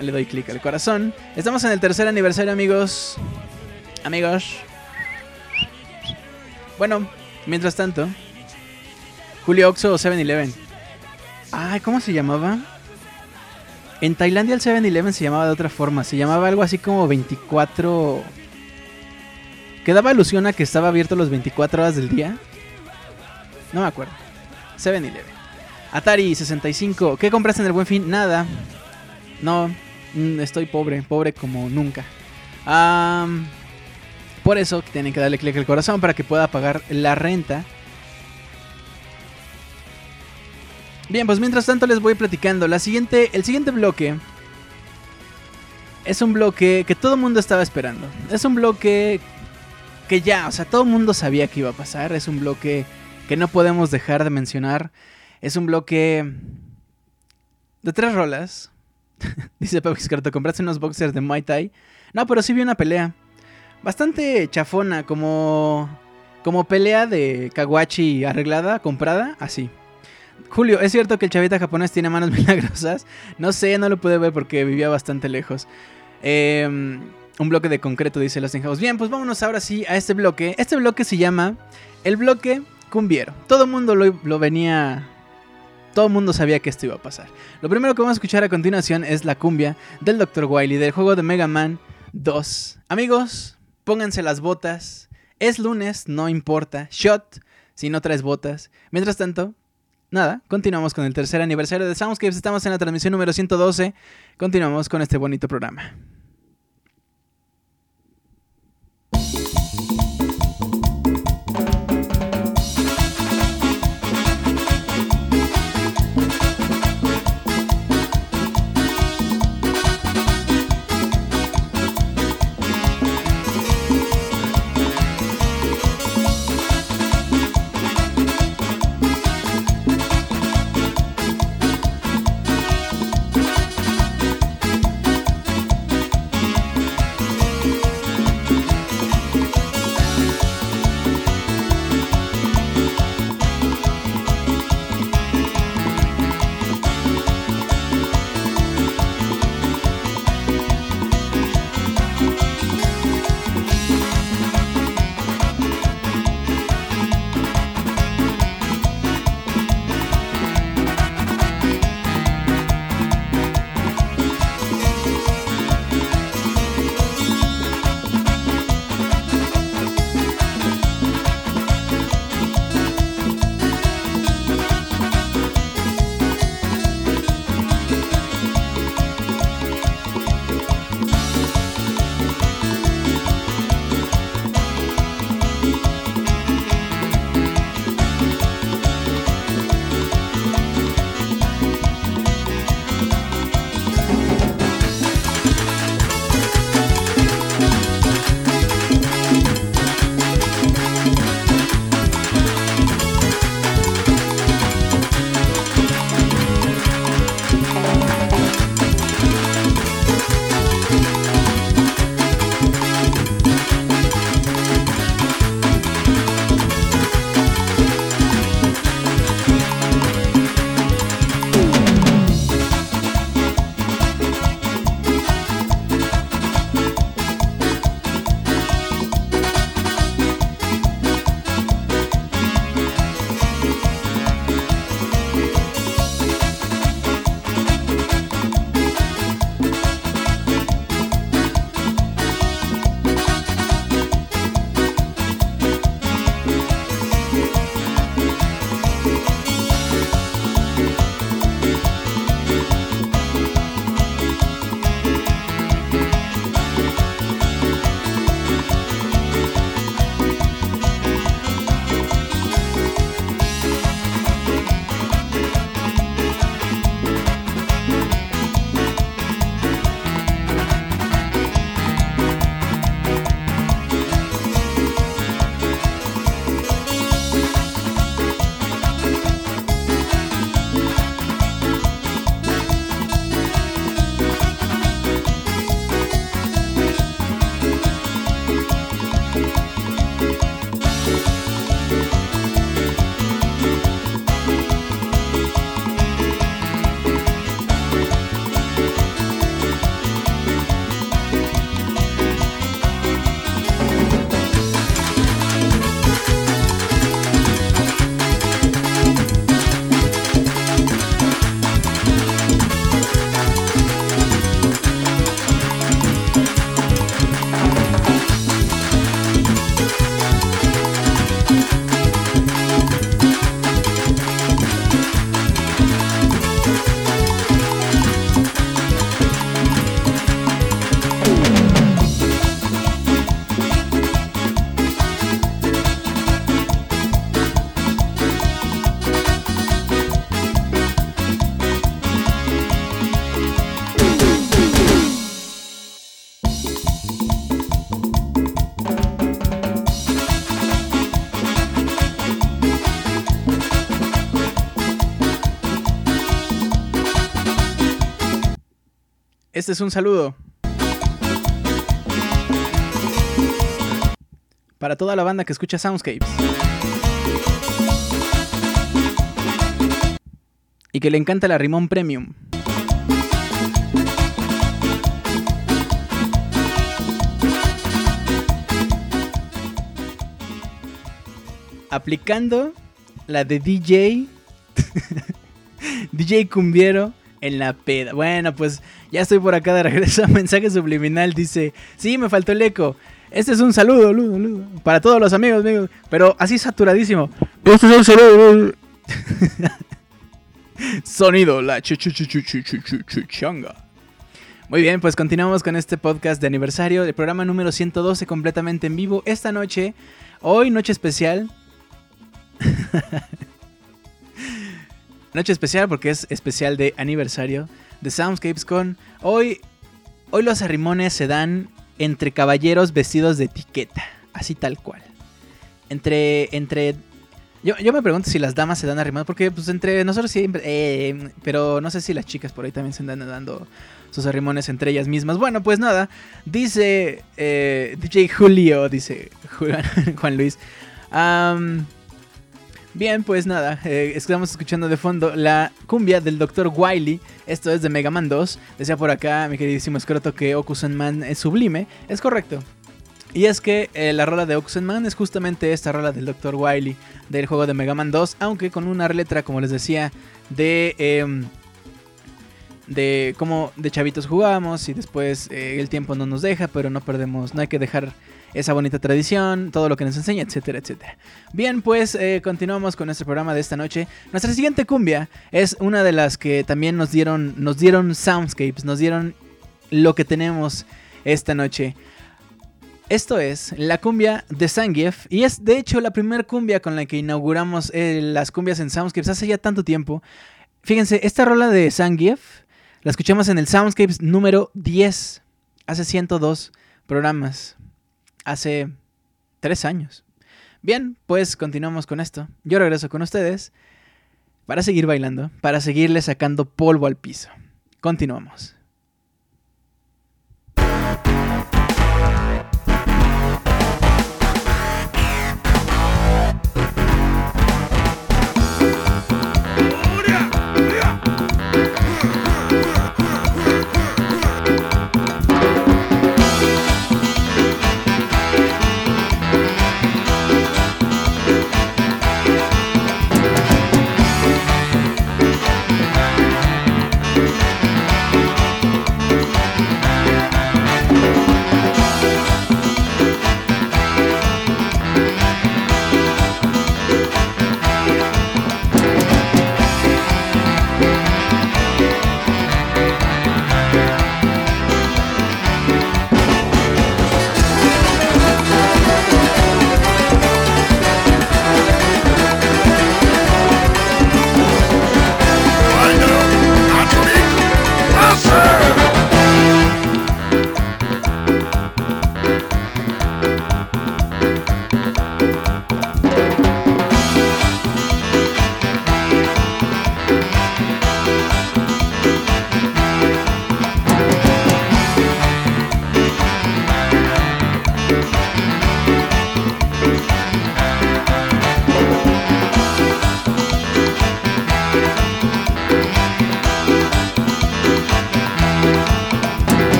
le doy clic al corazón. Estamos en el tercer aniversario, amigos. Amigos. Bueno, mientras tanto. Julio Oxo 7-Eleven. Ay, ¿cómo se llamaba? En Tailandia el 7-Eleven se llamaba de otra forma. Se llamaba algo así como 24. Que daba alusión a que estaba abierto los 24 horas del día. No me acuerdo. 7-Eleven. Atari 65. ¿Qué compraste en el buen fin? Nada. No, mm, estoy pobre, pobre como nunca. por eso tienen que darle clic al corazón para que pueda pagar la renta. Bien, pues mientras tanto les voy platicando. La siguiente, el siguiente bloque es un bloque que todo el mundo estaba esperando. Es un bloque que ya, o sea, todo el mundo sabía que iba a pasar. Es un bloque que no podemos dejar de mencionar. Es un bloque de tres rolas Dice Pau Carto, ¿compraste unos boxers de Muay Thai? No, pero sí vi una pelea. Bastante chafona, como. Como pelea de Kawachi arreglada, comprada, así. Julio, ¿es cierto que el chavita japonés tiene manos milagrosas? No sé, no lo pude ver porque vivía bastante lejos. Em, un bloque de concreto, dice Los House. Bien, pues vámonos ahora sí a este bloque. Este bloque se llama el bloque cumbiero. Todo el mundo lo, venía todo el mundo sabía que esto iba a pasar. Lo primero que vamos a escuchar a continuación es la cumbia del Dr. Wily del juego de Mega Man 2. Amigos, pónganse las botas. Es lunes, no importa. Shot si no traes botas. Mientras tanto, nada, continuamos con el tercer aniversario de Soundscapes. Estamos en la transmisión número 112. Continuamos con este bonito programa. Este es un saludo. Para toda la banda que escucha Soundscapes. Y que le encanta la Rimón Premium. Aplicando la de DJ. DJ Cumbiero en la peda. Bueno, pues ya estoy por acá de regreso. Mensaje subliminal dice: Sí, me faltó el eco. Este es un saludo, Ludo, Ludo. Para todos los amigos, amigos. Pero así saturadísimo. Este es un saludo, Sonido, la changa. Muy bien, pues continuamos con este podcast de aniversario, el programa número 112 completamente en vivo esta noche, hoy noche especial. noche especial porque es especial de aniversario de Soundscapes con hoy hoy los arrimones se dan entre caballeros vestidos de etiqueta, así tal cual. Entre entre yo, yo me pregunto si las damas se dan arrimadas porque pues entre nosotros siempre eh, pero no sé si las chicas por ahí también se andan dando sus arrimones entre ellas mismas. Bueno, pues nada, dice eh, DJ Julio, dice Juan, Luis. Bien, pues nada, eh, estamos escuchando de fondo la cumbia del Dr. Wiley. Esto es de Mega Man 2. Decía por acá mi queridísimo escroto que Okusen Man es sublime. Es correcto. Y es que eh, la rola de Oxen Man es justamente esta rola del Dr. Wily del juego de Mega Man 2, aunque con una letra, como les decía, de em, de cómo de chavitos jugamos y después eh, el tiempo no nos deja, pero no perdemos, no hay que dejar esa bonita tradición, todo lo que nos enseña, etcétera, etcétera. Bien, pues eh, continuamos con nuestro programa de esta noche. Nuestra siguiente cumbia es una de las que también nos dieron, nos dieron soundscapes, nos dieron lo que tenemos esta noche. Esto es la cumbia de Zangief y es de hecho la primera cumbia con la que inauguramos eh, las cumbias en Soundscapes hace ya tanto tiempo. Fíjense, esta rola de Zangief la escuchamos en el Soundscapes número 10, hace 102 programas, hace 3 años. Bien, pues continuamos con esto. Yo regreso con ustedes para seguir bailando, para seguirle sacando polvo al piso. Continuamos.「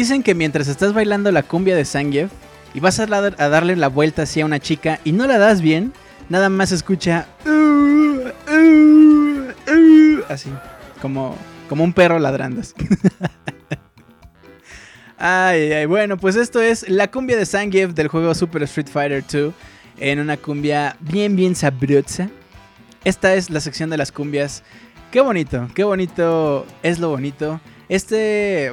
Dicen que mientras estás bailando la cumbia de Zangief y vas a, a darle la vuelta hacia una chica y no la das bien, nada más escucha "Uh, uh, uh", así, como, como un perro ladrando. Ay, ay, bueno, pues esto es la cumbia de Zangief del juego Super Street Fighter 2 en una cumbia bien, bien sabrosa. Esta es la sección de las cumbias. Qué bonito, qué bonito es lo bonito. Este.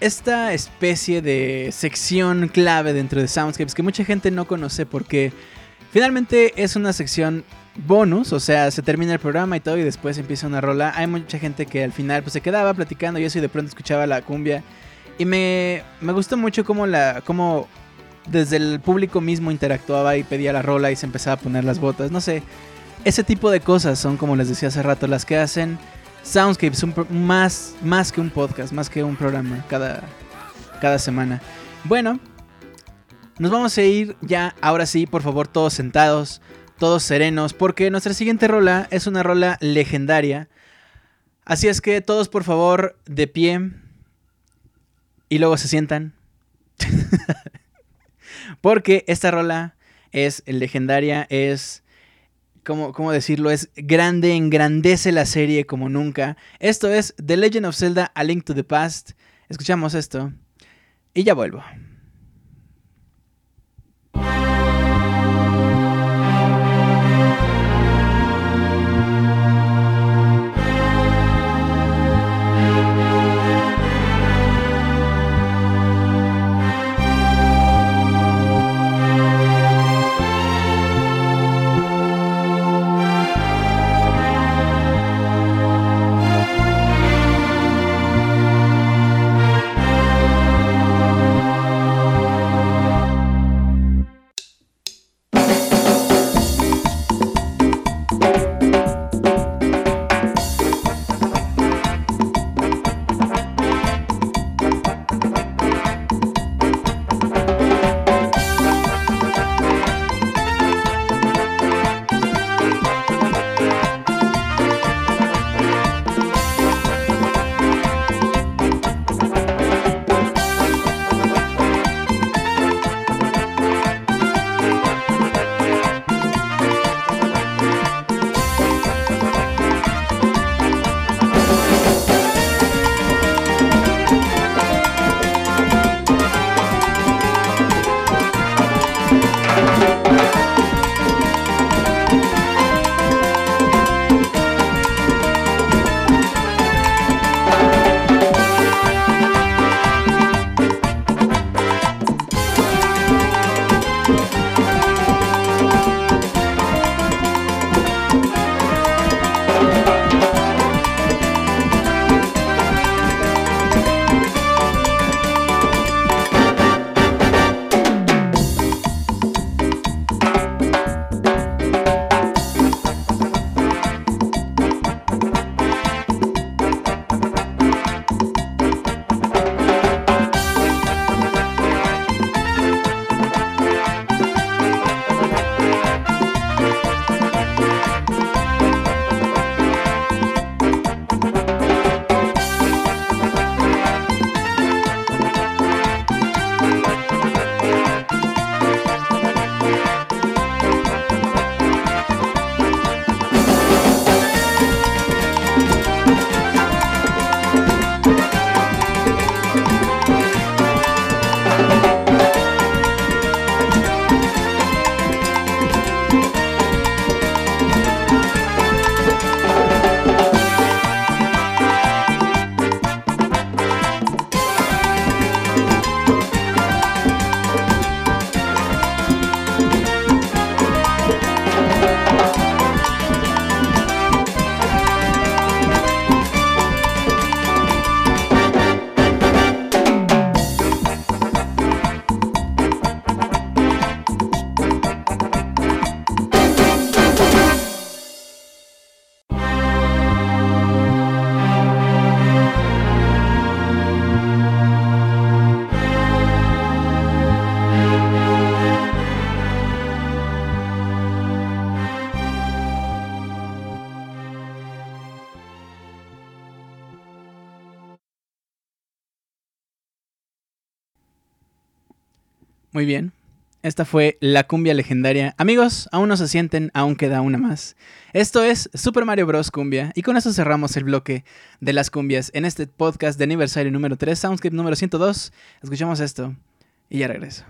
Esta especie de sección clave dentro de Soundscapes que mucha gente no conoce porque finalmente es una sección bonus, o sea, se termina el programa y todo y después empieza una rola. Hay mucha gente que al final pues se quedaba platicando y eso y de pronto escuchaba la cumbia y me, me gustó mucho cómo la cómo desde el público mismo interactuaba y pedía la rola y se empezaba a poner las botas, no sé. Ese tipo de cosas son como les decía hace rato las que hacen Soundscapes un pro- más más que un podcast, más que un programa cada cada semana. Bueno, nos vamos a ir ya, ahora sí, por favor, todos sentados, todos serenos, porque nuestra siguiente rola es una rola legendaria. Así es que todos, por favor, de pie. Y luego se sientan. porque esta rola es legendaria, es... ¿Cómo, ¿Cómo decirlo? Es grande, engrandece la serie como nunca. Esto es The Legend of Zelda A Link to the Past. Escuchamos esto. Y ya vuelvo. Muy bien. Esta fue la cumbia legendaria. Amigos, aún no se sienten, aún queda una más. Esto es Super Mario Bros. Cumbia. Y con eso cerramos el bloque de las cumbias en este podcast de aniversario número 3, Soundscape número 102. Escuchamos esto y ya regreso.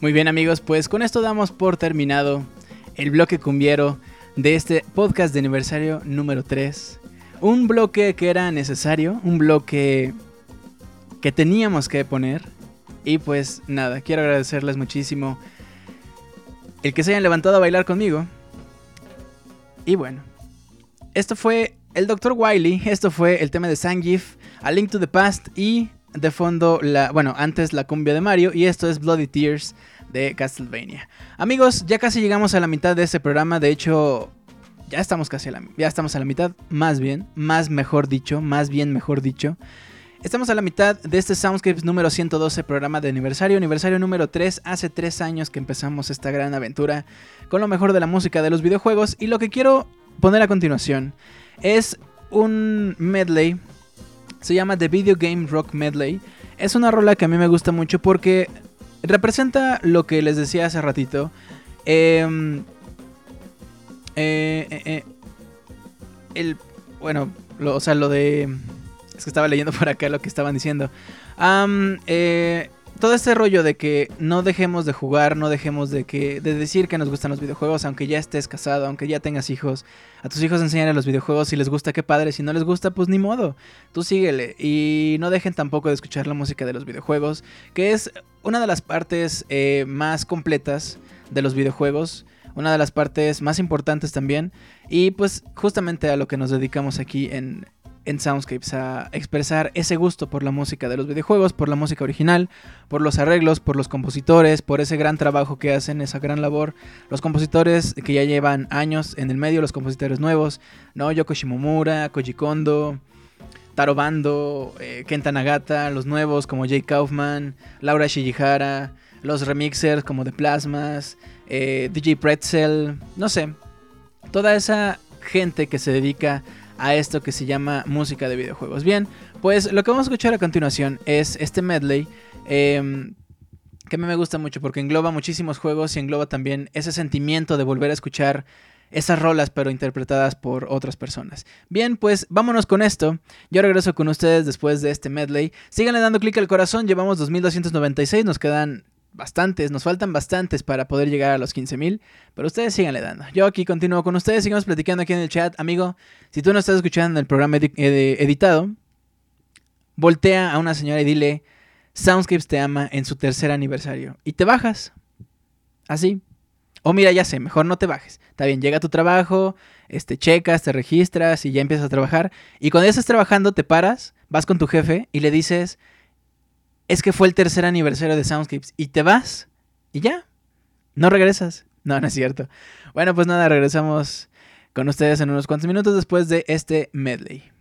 Muy bien amigos, pues con esto damos por terminado el bloque cumbiero de este podcast de aniversario número 3. Un bloque que era necesario, un bloque que teníamos que poner. Y pues nada, quiero agradecerles muchísimo el que se hayan levantado a bailar conmigo. Y bueno, esto fue el Dr. Wiley, esto fue el tema de Sangif, A Link to the Past y de fondo la, bueno, antes la cumbia de Mario y esto es Bloody Tears de Castlevania. Amigos, ya casi llegamos a la mitad de este programa, de hecho ya estamos casi a la, ya estamos a la mitad, más bien, más mejor dicho, más bien mejor dicho. Estamos a la mitad de este Soundscapes número 112 programa de aniversario, aniversario número 3, hace 3 años que empezamos esta gran aventura con lo mejor de la música de los videojuegos y lo que quiero poner a continuación es un medley, se llama The Video Game Rock Medley, es una rola que a mí me gusta mucho porque representa lo que les decía hace ratito, Em, eh, eh, eh, el, bueno, o sea, lo de... Es que estaba leyendo por acá lo que estaban diciendo. Am, eh, todo este rollo de que no dejemos de jugar, no dejemos de que de decir que nos gustan los videojuegos, aunque ya estés casado, aunque ya tengas hijos, a tus hijos enseñarles los videojuegos, si les gusta, qué padre, si no les gusta, pues ni modo, tú síguele. Y no dejen tampoco de escuchar la música de los videojuegos, que es una de las partes eh, más completas de los videojuegos, una de las partes más importantes también, y pues justamente a lo que nos dedicamos aquí en, en Soundscapes, a expresar ese gusto por la música de los videojuegos, por la música original, por los arreglos, por los compositores, por ese gran trabajo que hacen, esa gran labor, los compositores que ya llevan años en el medio, los compositores nuevos, ¿no? Yoko Shimomura, Koji Kondo, Taro Bando, eh, Kenta Nagata, los nuevos como Jay Kaufman, Laura Shijihara, los remixers como The Plasmas, eh, DJ Pretzel, no sé, toda esa gente que se dedica esto que se llama música de videojuegos. Bien, pues lo que vamos a escuchar a continuación es este medley. em, que a mí me gusta mucho porque engloba muchísimos juegos y engloba también ese sentimiento de volver a escuchar esas rolas pero interpretadas por otras personas. Bien, pues vámonos con esto. Yo regreso con ustedes después de este medley. Síganle dando clic al corazón, llevamos 2296, nos quedan bastantes, nos faltan bastantes para poder llegar a los 15000, pero ustedes síganle dando. Yo aquí continúo con ustedes, sigamos platicando aquí en el chat. Amigo, si tú no estás escuchando el programa ed- editado, voltea a una señora y dile, Soundscapes te ama en su tercer aniversario. Y te bajas. Así. O mira, ya sé, mejor no te bajes. Está bien, llega a tu trabajo, este, checas, te registras y ya empiezas a trabajar. Y cuando ya estás trabajando, te paras, vas con tu jefe y le dices, es que fue el tercer aniversario de Soundscapes. Y te vas y ya. No regresas. No, no es cierto. Bueno, pues nada, regresamos con ustedes en unos cuantos minutos después de este medley.「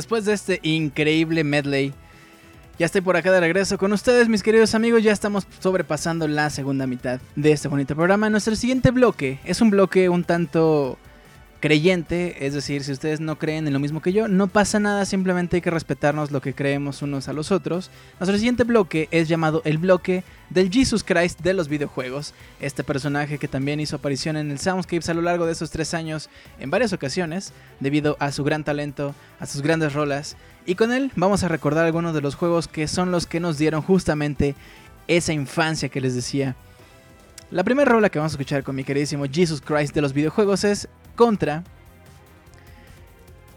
Después de este increíble medley, ya estoy por acá de regreso con ustedes, mis queridos amigos. Ya estamos sobrepasando la segunda mitad de este bonito programa. Nuestro siguiente bloque es un bloque un tanto creyente, es decir, si ustedes no creen en lo mismo que yo, no pasa nada, simplemente hay que respetarnos lo que creemos unos a los otros. Nuestro siguiente bloque es llamado el bloque del Jesus Christ de los videojuegos, este personaje que también hizo aparición en el Soundscapes a lo largo de esos tres años en varias ocasiones, debido a su gran talento, a sus grandes rolas, y con él vamos a recordar algunos de los juegos que son los que nos dieron justamente esa infancia que les decía. La primera rola que vamos a escuchar con mi queridísimo Jesus Christ de los videojuegos es contra.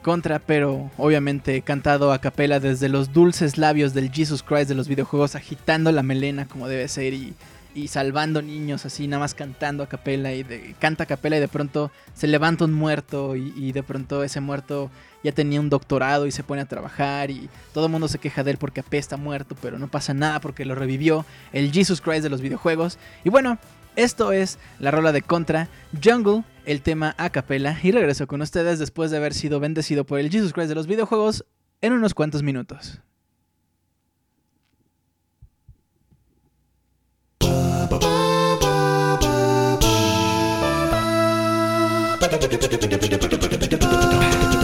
Contra, pero obviamente cantado a capela desde los dulces labios del Jesus Christ de los videojuegos, agitando la melena como debe ser y, y salvando niños así, nada más cantando a capela y canta a capela y de pronto se levanta un muerto y, y, de pronto ese muerto ya tenía un doctorado y se pone a trabajar y todo el mundo se queja de él porque apesta muerto, pero no pasa nada porque lo revivió el Jesus Christ de los videojuegos. Y bueno, esto es la rola de Contra, Jungle, el tema a capela, y regreso con ustedes después de haber sido bendecido por el Jesus Christ de los videojuegos en unos cuantos minutos.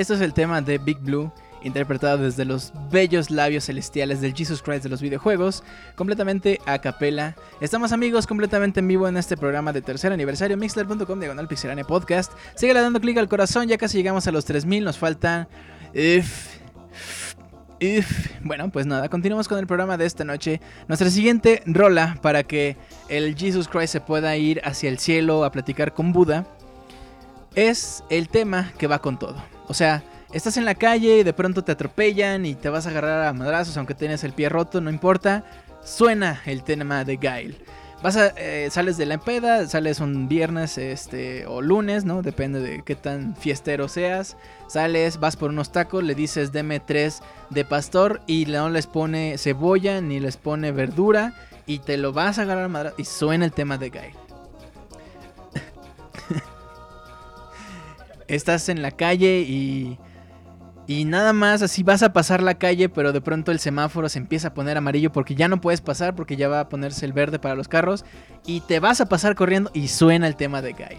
Esto es el tema de Big Blue, interpretado desde los bellos labios celestiales del Jesus Christ de los videojuegos, completamente a capela. Estamos amigos completamente en vivo en este programa de tercer aniversario, mixler.com diagonal pixelania podcast. Síguele dando clic al corazón, ya casi llegamos a los 3000, nos faltan... If, if. Bueno, pues nada, continuamos con el programa de esta noche. Nuestra siguiente rola para que el Jesus Christ se pueda ir hacia el cielo a platicar con Buda es el tema que va con todo. O sea, estás en la calle y de pronto te atropellan y te vas a agarrar a madrazos aunque tienes el pie roto, no importa. Suena el tema de Gail. Vas a, eh, sales de la empeda, sales un viernes este, o lunes, ¿no? Depende de qué tan fiestero seas. Sales, vas por unos tacos, le dices deme tres de pastor y no les pone cebolla ni les pone verdura y te lo vas a agarrar a madrazos y suena el tema de Gail. Estás en la calle y, y nada más así vas a pasar la calle, pero de pronto el semáforo se empieza a poner amarillo porque ya no puedes pasar porque ya va a ponerse el verde para los carros y te vas a pasar corriendo y suena el tema de Gail.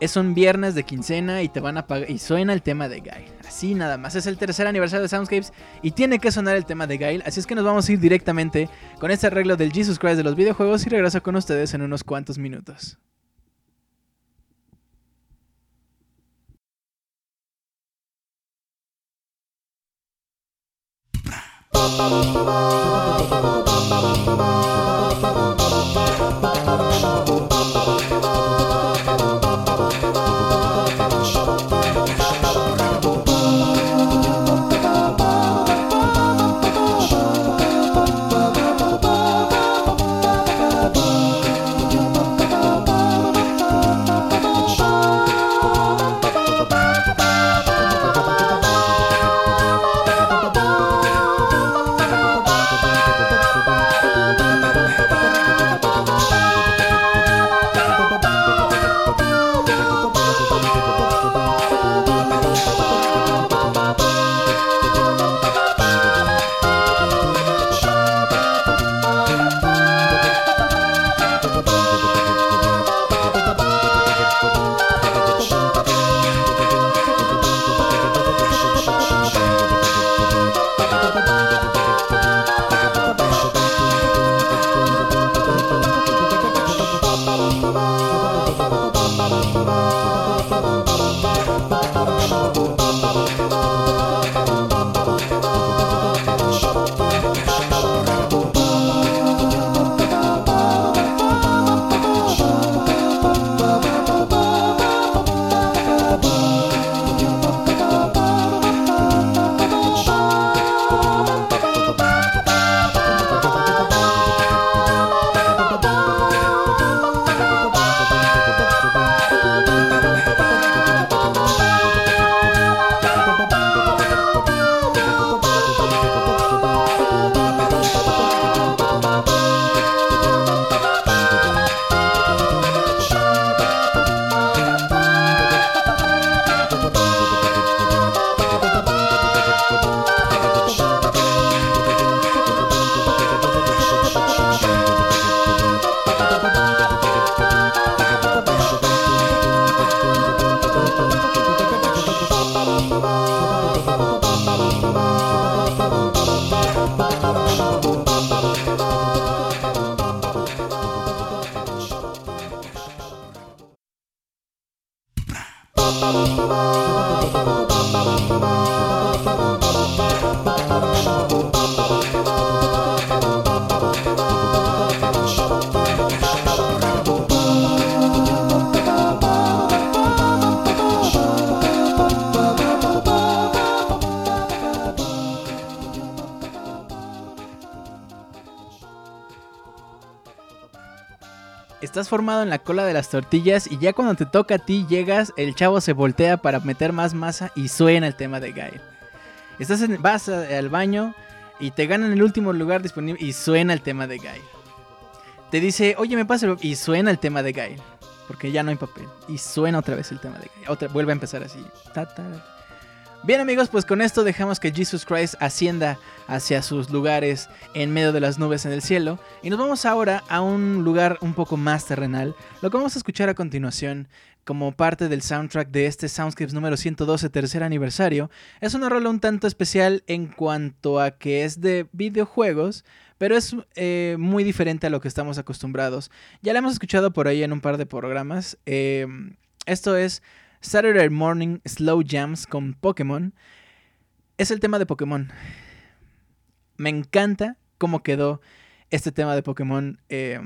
Es un viernes de quincena y te van a pagar y suena el tema de Gail. Así nada más. Es el tercer aniversario de Soundscapes y tiene que sonar el tema de Gail. Así es que nos vamos a ir directamente con este arreglo del Jesus Christ de los videojuegos y regreso con ustedes en unos cuantos minutos. パパパパパパ Formado en la cola de las tortillas y ya cuando te toca a ti llegas, el chavo se voltea para meter más masa y suena el tema de Gail. Estás en, vas al baño y te ganan el último lugar disponible y suena el tema de Gail. Te dice, oye, me pasa y suena el tema de Gail. Porque ya no hay papel. Y suena otra vez el tema de Gail. Otra, vuelve a empezar así. Ta, ta. Bien amigos, pues con esto dejamos que Jesus Christ ascienda hacia sus lugares en medio de las nubes en el cielo. Y nos vamos ahora a un lugar un poco más terrenal. Lo que vamos a escuchar a continuación como parte del soundtrack de este Soundscapes número 112, tercer aniversario, es una rola un tanto especial en cuanto a que es de videojuegos, pero es eh, muy diferente a lo que estamos acostumbrados. Ya la hemos escuchado por ahí en un par de programas. Eh, esto es Saturday Morning Slow Jams con Pokémon. Es el tema de Pokémon. Me encanta cómo quedó este tema de Pokémon. eh,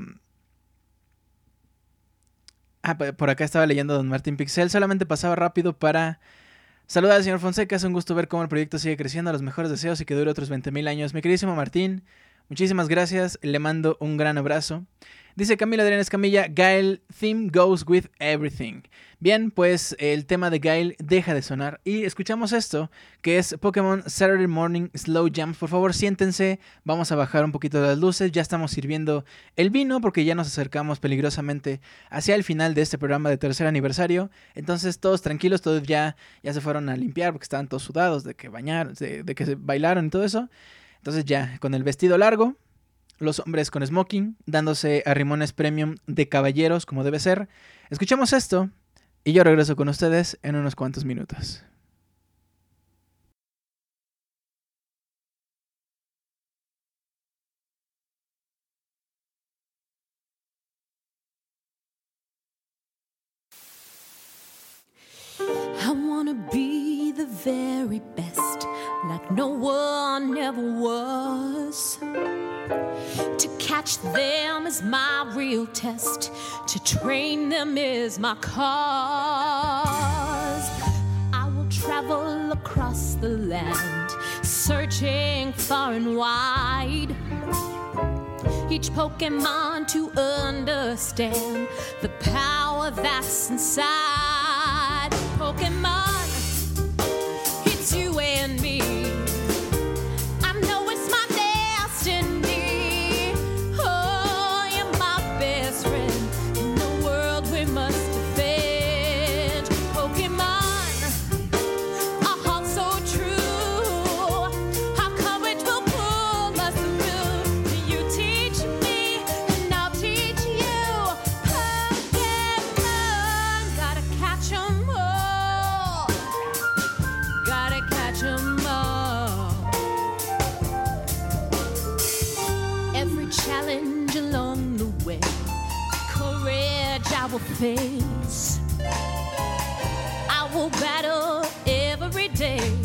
Ah, por acá estaba leyendo Don Martín Pixel. Solamente pasaba rápido para saludar al señor Fonseca. Es un gusto ver cómo el proyecto sigue creciendo. Los mejores deseos y que dure otros 20.000 años. Mi queridísimo Martín, muchísimas gracias. Le mando un gran abrazo. Dice Camila Adrián Escamilla, Gail, theme goes with everything. Bien, pues el tema de Gail deja de sonar y escuchamos esto, que es Pokémon Saturday Morning Slow Jams. Por favor, siéntense, vamos a bajar un poquito las luces, ya estamos sirviendo el vino porque ya nos acercamos peligrosamente hacia el final de este programa de tercer aniversario. Entonces, todos tranquilos, todos ya, ya se fueron a limpiar porque estaban todos sudados de que bañaron, de, de que se bailaron y todo eso. Entonces, ya con el vestido largo, los hombres con smoking, dándose a rimones premium de caballeros como debe ser. Escuchemos esto y yo regreso con ustedes en unos cuantos minutos. Be the very best, like no one ever was. To catch them is my real test, to train them is my cause. I will travel across the land, searching far and wide. Each Pokemon to understand the power that's inside. Pokemon, face. I will battle every day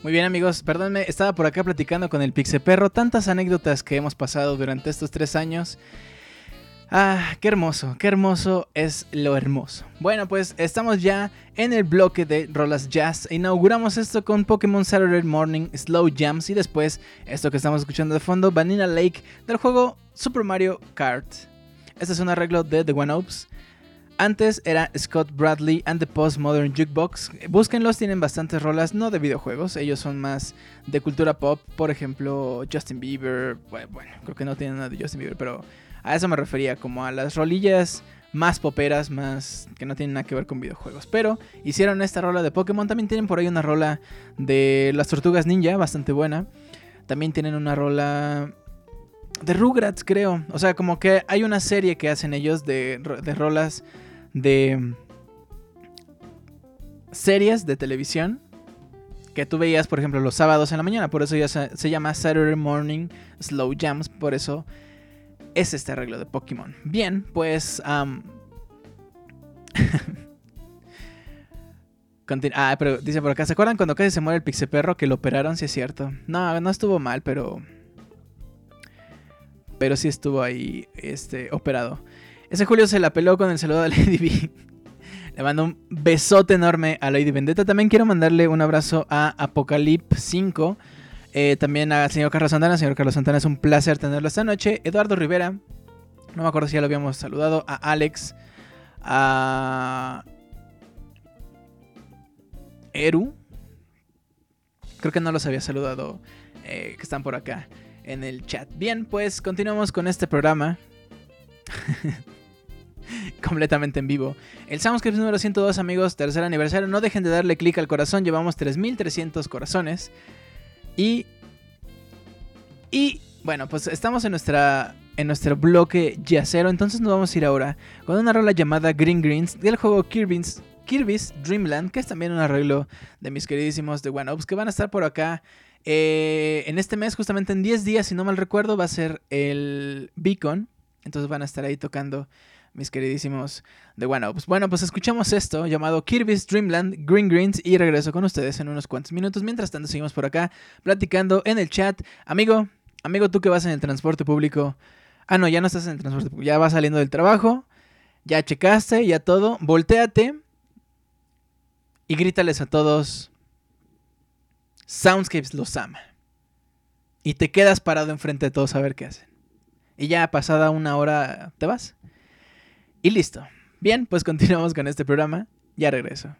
Muy bien amigos, perdónme, estaba por acá platicando con el Pixeperro, tantas anécdotas que hemos pasado durante estos tres años. Ah, qué hermoso, qué hermoso es lo hermoso. Bueno, pues estamos ya en el bloque de rolas jazz. Inauguramos esto con Pokémon Saturday Morning Slow Jams y después esto que estamos escuchando de fondo, Vanilla Lake del juego Super Mario Kart. Este es un arreglo de The One Ops. Antes era Scott Bradley and the Postmodern Jukebox. Búsquenlos, tienen bastantes rolas, no de videojuegos, ellos son más de cultura pop. Por ejemplo, Justin Bieber. Bueno, creo que no tienen nada de Justin Bieber, pero a eso me refería, como a las rolillas más poperas, más que no tienen nada que ver con videojuegos. Pero hicieron esta rola de Pokémon. También tienen por ahí una rola de las Tortugas Ninja, bastante buena. También tienen una rola de Rugrats, creo. O sea, como que hay una serie que hacen ellos de, de rolas de series de televisión que tú veías, por ejemplo, los sábados en la mañana. Por eso ya se, llama Saturday Morning Slow Jams. Por eso es este arreglo de Pokémon. Bien, pues... Contin- ah, pero dice por acá, ¿se acuerdan cuando casi se muere el Pixeperro que lo operaron? Sí es cierto. No, no estuvo mal, pero... Pero sí estuvo ahí, este, operado. Ese Julio se la peló con el saludo de Lady B. Le mando un besote enorme a Lady Vendetta. También quiero mandarle un abrazo a Apocalypse 5. Eh, también al señor Carlos Santana. Señor Carlos Santana, es un placer tenerlo esta noche. Eduardo Rivera. No me acuerdo si ya lo habíamos saludado. A Alex. A. Eru. Creo que no los había saludado. eh, que están por acá en el chat. Bien, pues continuamos con este programa. completamente en vivo. El Soundscript número 102, amigos, tercer aniversario. No dejen de darle clic al corazón, llevamos 3300 corazones. Y. Y. Bueno, pues estamos en nuestra. En nuestro bloque yacero. Entonces nos vamos a ir ahora con una rola llamada Green Greens del juego Kirby's, Kirby's Dream Land. Que es también un arreglo de mis queridísimos de One Ops. Que van a estar por acá. eh, en este mes, justamente en 10 días, si no mal recuerdo, va a ser el Beacon. Entonces van a estar ahí tocando mis queridísimos de One Ops. Bueno, pues escuchamos esto llamado Kirby's Dreamland Green Greens y regreso con ustedes en unos cuantos minutos. Mientras tanto, seguimos por acá platicando en el chat. Amigo, amigo, tú que vas en el transporte público. Ah, no, ya no estás en el transporte público. Ya vas saliendo del trabajo. Ya checaste, ya todo. Voltéate y grítales a todos. Soundscapes los ama. Y te quedas parado enfrente de todos a ver qué hacen. Y ya pasada una hora te vas. Y listo. Bien, pues continuamos con este programa. Ya regreso.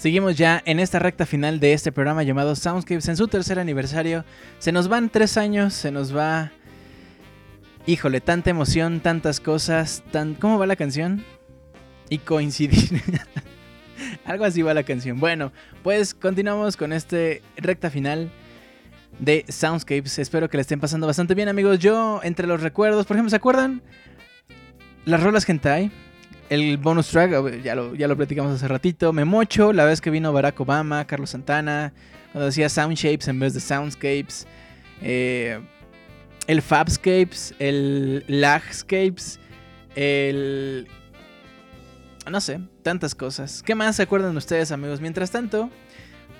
Seguimos ya en esta recta final de este programa llamado Soundscapes en su tercer aniversario. Se nos van tres años, se nos va... Híjole, tanta emoción, tantas cosas, tan... ¿Cómo va la canción? Y coincidir. Algo así va la canción. Bueno, pues continuamos con este recta final de Soundscapes. Espero que le estén pasando bastante bien, amigos. Yo, entre los recuerdos, por ejemplo, ¿se acuerdan? Las rolas hentai. El bonus track, ya lo, ya lo platicamos hace ratito. Memocho, la vez que vino Barack Obama, Carlos Santana, cuando decía Soundshapes en vez de Soundscapes. Eh, el Fabscapes, el Lagscapes, el... No sé, tantas cosas. ¿Qué más se acuerdan ustedes, amigos? Mientras tanto,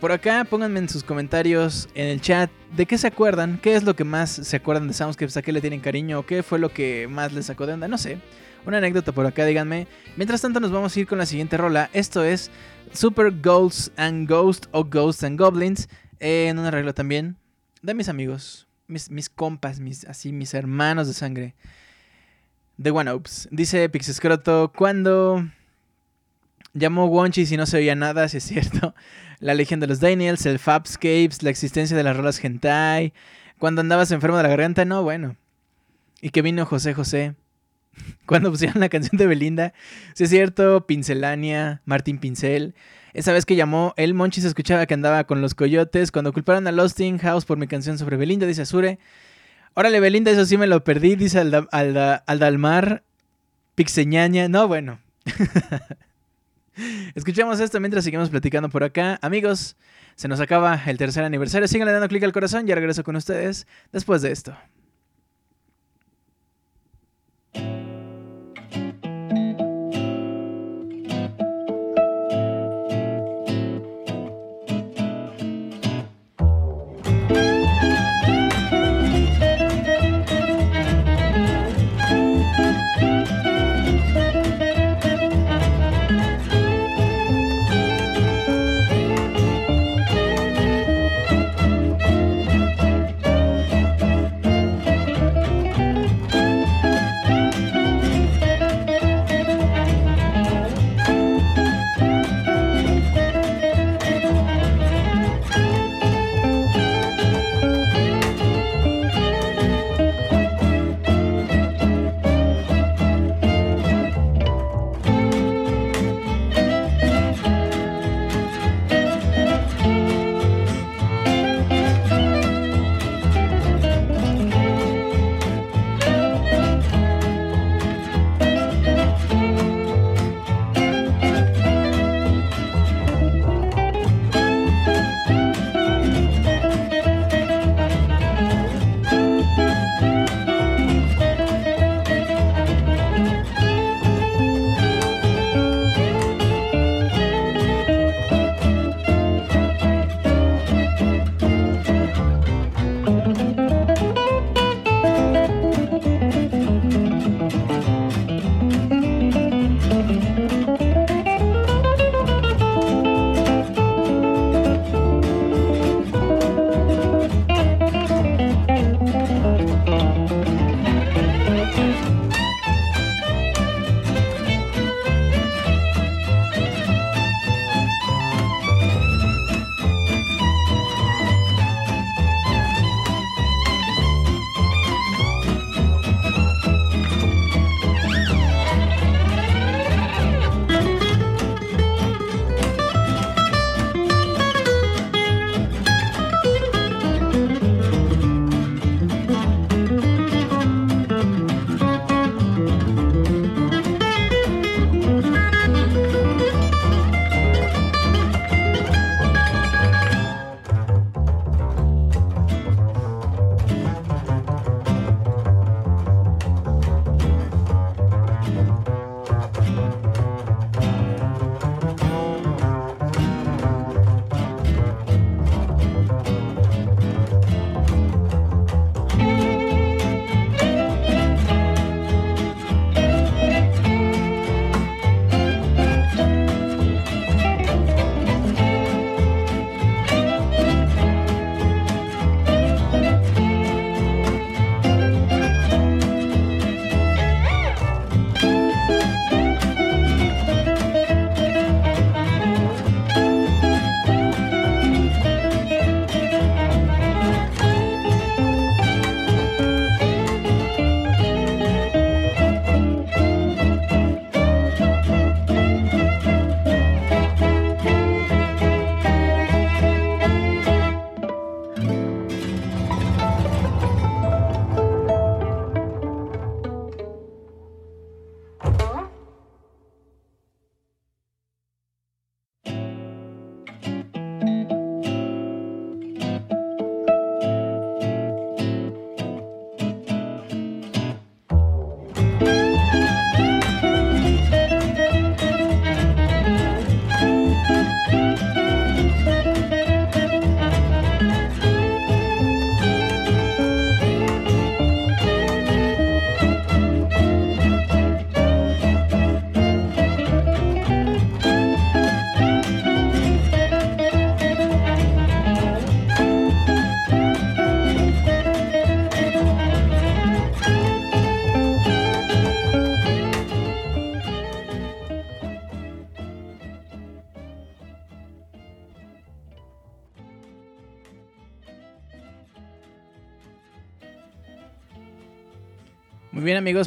por acá pónganme en sus comentarios en el chat de qué se acuerdan, qué es lo que más se acuerdan de Soundscapes, a qué le tienen cariño, qué fue lo que más les sacó de onda, no sé. Una anécdota por acá, díganme. Mientras tanto, nos vamos a ir con la siguiente rola. Esto es Super Ghosts and Ghosts o Ghosts and Goblins. en un arreglo también de mis amigos, mis, mis compas, mis, así, mis hermanos de sangre. The One Ups. Dice Pixescroto, cuando llamó Wonchi si no se oía nada, si es cierto. La Legión de los Daniels, el Fabscapes, la existencia de las rolas hentai. Cuando andabas enfermo de la garganta, no, bueno. Y que vino José José. Cuando pusieron la canción de Belinda, si es cierto, Pincelania, Martín Pincel. Esa vez que llamó, el Monchi se escuchaba que andaba con los coyotes. Cuando culparon a Losting House por mi canción sobre Belinda, dice Azure. Órale, Belinda, eso sí me lo perdí, dice Alda, Alda, Aldalmar. Pixeñaña. No, bueno. Escuchamos esto mientras seguimos platicando por acá. Amigos, se nos acaba el tercer aniversario. Síganle dando clic al corazón. Ya regreso con ustedes después de esto.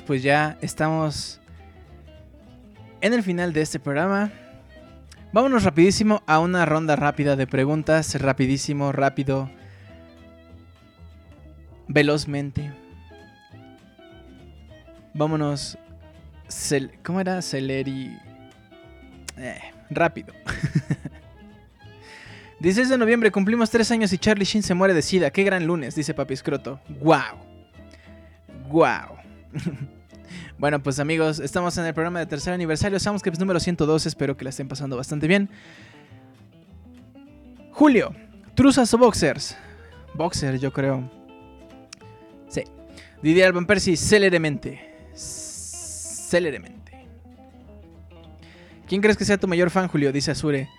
Pues ya estamos en el final de este programa. Vámonos rapidísimo a una ronda rápida de preguntas, rapidísimo, rápido, velozmente. Vámonos, ¿cómo era? Celeri... Eh, rápido. 16 de noviembre cumplimos tres años y Charlie Sheen se muere de sida. Qué gran lunes, dice Papi Escroto. ¡Wow! ¡Wow! bueno, pues amigos, estamos en el programa de tercer aniversario Soundscapes número 112. Espero que la estén pasando bastante bien. Julio, ¿truzas o boxers? Boxer, yo creo. Sí. Didier Alban Percy, celeremente. Celeremente. ¿Quién crees que sea tu mayor fan, Julio? Dice Azure.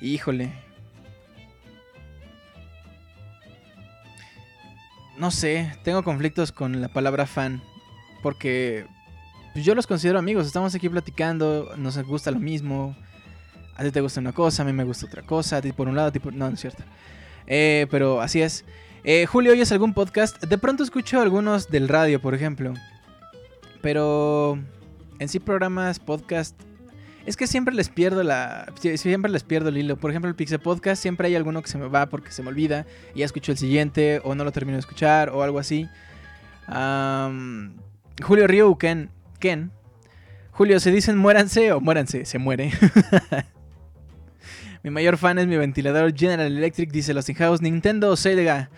Híjole. No sé, tengo conflictos con la palabra fan. Porque pues, yo los considero amigos. Estamos aquí platicando, nos gusta lo mismo. A ti te gusta una cosa, a mí me gusta otra cosa. A ti por un lado, a ti por... No, no es cierto. Eh, pero así es. Eh, Julio, ¿oyes algún podcast? De pronto escucho algunos del radio, por ejemplo. Pero en sí programas, podcast... Es que siempre les pierdo la... sie- Siempre les pierdo el hilo. Por ejemplo, el Pixel Podcast, siempre hay alguno que se me va porque se me olvida. Y ya escucho el siguiente, o no lo termino de escuchar, o algo así. Am, Julio Río, Ken. Ken. Julio, ¿se dicen muéranse o muéranse? Se muere. mi mayor fan es mi ventilador General Electric, dice Los House. Nintendo, Sega,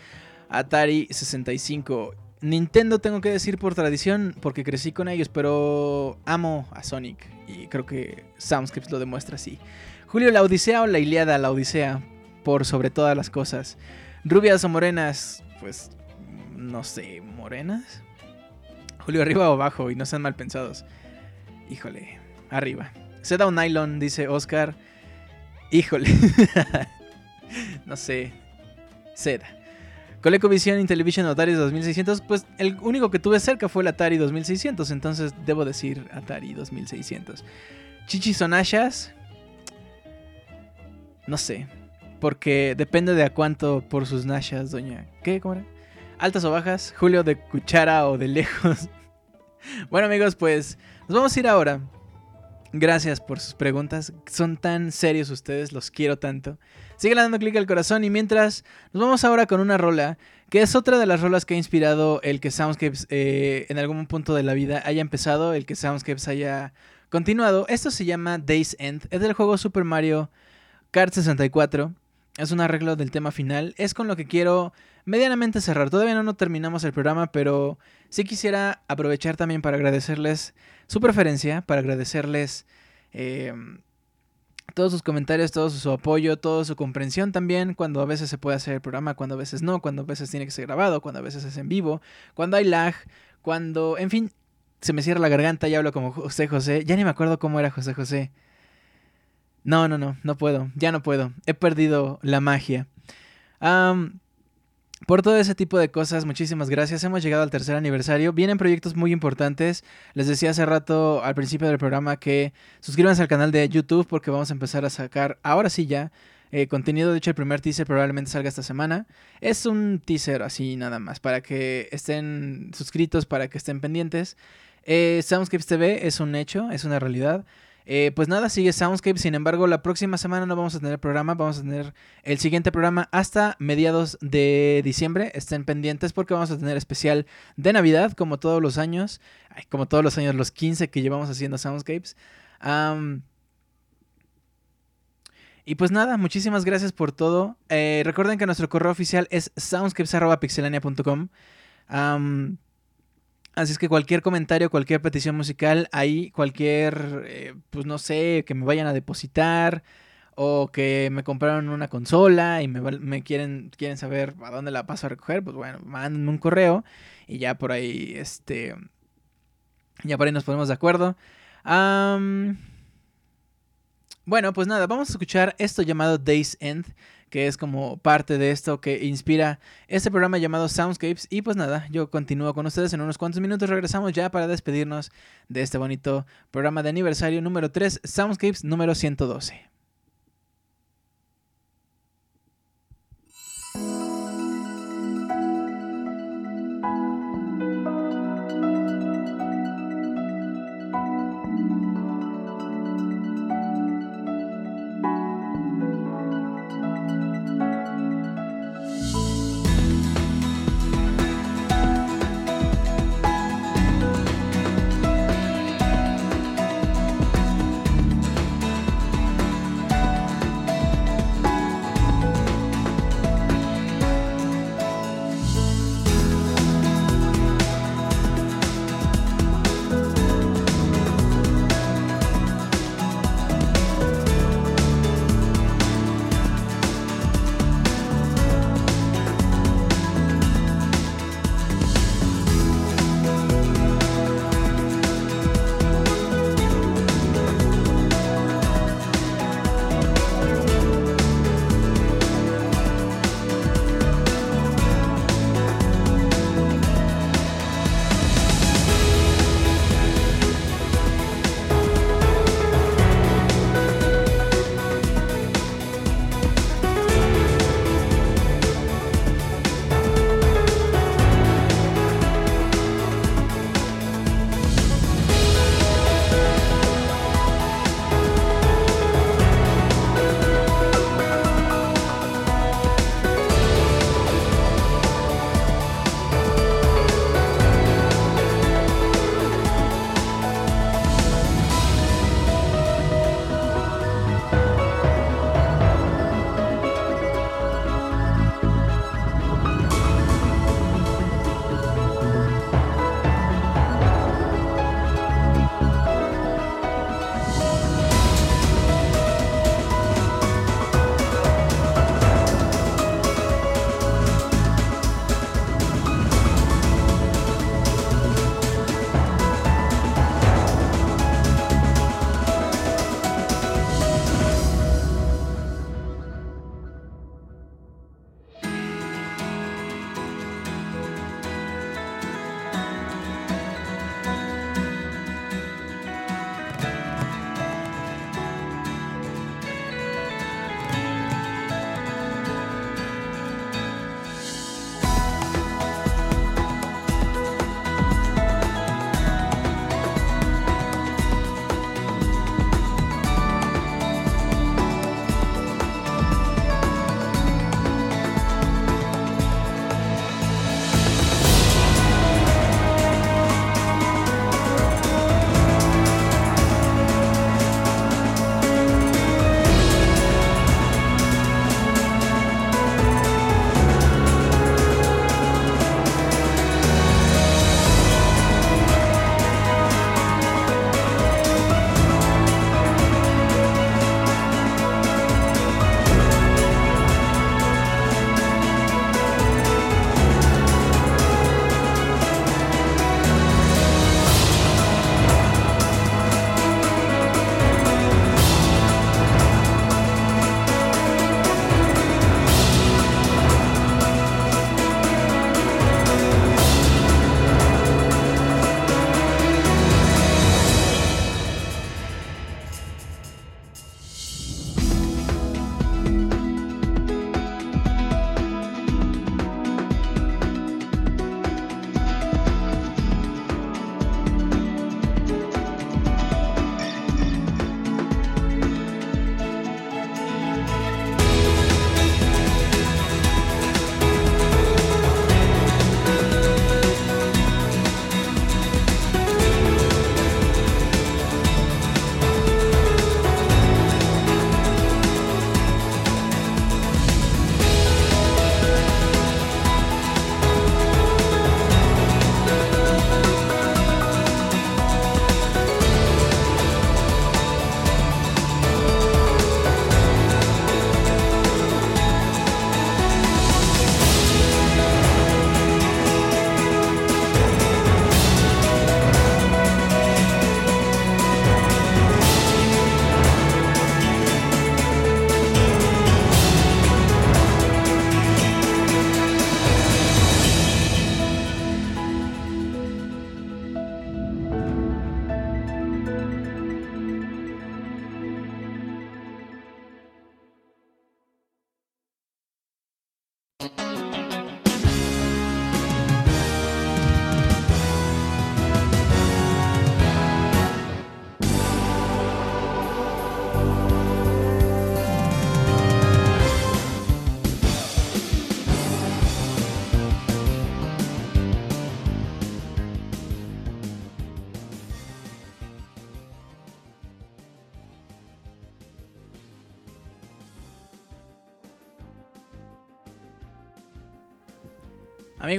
Atari 65. Nintendo tengo que decir por tradición, porque crecí con ellos, pero amo a Sonic. Y creo que Soundscapes lo demuestra así. Julio, la Odisea o la Iliada, la Odisea, por sobre todas las cosas. Rubias o morenas, pues no sé, morenas. Julio, arriba o abajo, y no sean mal pensados. Híjole, arriba. Seda o nylon, dice Oscar. Híjole. no sé. Seda. ColecoVision Intellivision Atari 2600, pues el único que tuve cerca fue el Atari 2600, entonces debo decir Atari 2600. Chichis o Nashas, no sé, porque depende de a cuánto por sus Nashas, doña. ¿Qué? ¿Cómo era? Altas o bajas, Julio de cuchara o de lejos. bueno amigos, pues nos vamos a ir ahora. Gracias por sus preguntas, son tan serios ustedes, los quiero tanto. Sigan dando clic al corazón y mientras nos vamos ahora con una rola que es otra de las rolas que ha inspirado el que Soundscapes eh, en algún punto de la vida haya empezado, el que Soundscapes haya continuado. Esto se llama Days End, es del juego Super Mario Kart 64. Es un arreglo del tema final. Es con lo que quiero medianamente cerrar. Todavía no, no terminamos el programa, pero sí quisiera aprovechar también para agradecerles su preferencia, para agradecerles eh, todos sus comentarios, todo su apoyo, toda su comprensión también, cuando a veces se puede hacer el programa, cuando a veces no, cuando a veces tiene que ser grabado, cuando a veces es en vivo, cuando hay lag, cuando, en fin, se me cierra la garganta y hablo como José José. Ya ni me acuerdo cómo era José José. No, no, no, no puedo, ya no puedo. He perdido la magia. Am, por todo ese tipo de cosas, muchísimas gracias. Hemos llegado al tercer aniversario. Vienen proyectos muy importantes. Les decía hace rato al principio del programa que suscríbanse al canal de YouTube porque vamos a empezar a sacar, ahora sí ya, eh, contenido. De hecho, el primer teaser probablemente salga esta semana. Es un teaser así nada más, para que estén suscritos, para que estén pendientes. Eh, Soundscapes TV es un hecho, es una realidad. Eh, pues nada, sigue Soundscape. Sin embargo, la próxima semana no vamos a tener programa. Vamos a tener el siguiente programa hasta mediados de diciembre. Estén pendientes porque vamos a tener especial de Navidad, como todos los años. Como todos los años, los 15 que llevamos haciendo Soundscapes. Y pues nada, muchísimas gracias por todo. Eh, recuerden que nuestro correo oficial es soundscapes.pixelania.com. Así es que cualquier comentario, cualquier petición musical, ahí cualquier, eh, pues no sé, que me vayan a depositar o que me compraron una consola y me, me quieren, quieren saber a dónde la paso a recoger, pues bueno, mándenme un correo y ya por ahí, este, ya por ahí nos ponemos de acuerdo. Bueno, pues nada, vamos a escuchar esto llamado Days End, que es como parte de esto que inspira este programa llamado Soundscapes. Y pues nada, yo continúo con ustedes en unos cuantos minutos. Regresamos ya para despedirnos de este bonito programa de aniversario número 3, Soundscapes número 112.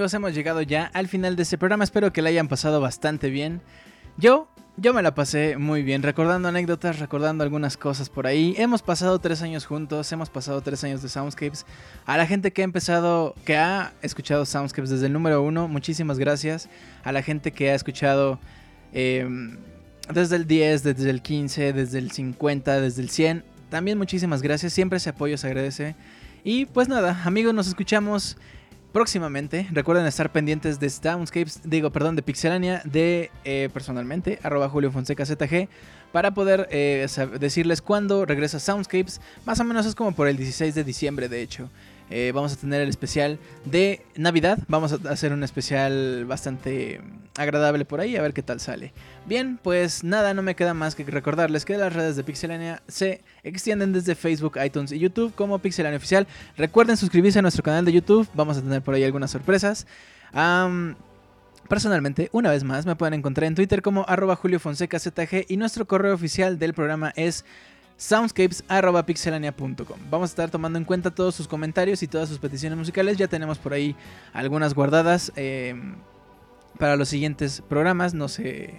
Hemos llegado ya al final de este programa. Espero que la hayan pasado bastante bien. Yo, yo me la pasé muy bien, recordando anécdotas, recordando algunas cosas por ahí. Hemos pasado tres años juntos, hemos pasado tres años de Soundscapes. A la gente que ha empezado, que ha escuchado Soundscapes desde el número uno, muchísimas gracias. A la gente que ha escuchado eh, desde el 10, desde el 15, desde el 50, desde el 100, también muchísimas gracias. Siempre ese apoyo se agradece. Y pues nada, amigos, nos escuchamos próximamente. Recuerden estar pendientes de Soundscapes, digo, perdón, de Pixelania, de eh, personalmente, arroba Julio Fonseca ZG, para poder eh, decirles cuándo regresa Soundscapes. Más o menos es como por el 16 de diciembre, de hecho. Eh, vamos a tener el especial de Navidad. Vamos a hacer un especial bastante agradable por ahí, a ver qué tal sale. Bien, pues nada, no me queda más que recordarles que las redes de Pixelania se extienden desde Facebook, iTunes y YouTube como Pixelania Oficial. Recuerden suscribirse a nuestro canal de YouTube, vamos a tener por ahí algunas sorpresas. Personalmente, una vez más, me pueden encontrar en Twitter como arroba Julio Fonseca ZG y nuestro correo oficial del programa es soundscapes.pixelania.com. Vamos a estar tomando en cuenta todos sus comentarios y todas sus peticiones musicales. Ya tenemos por ahí algunas guardadas eh, para los siguientes programas. No se,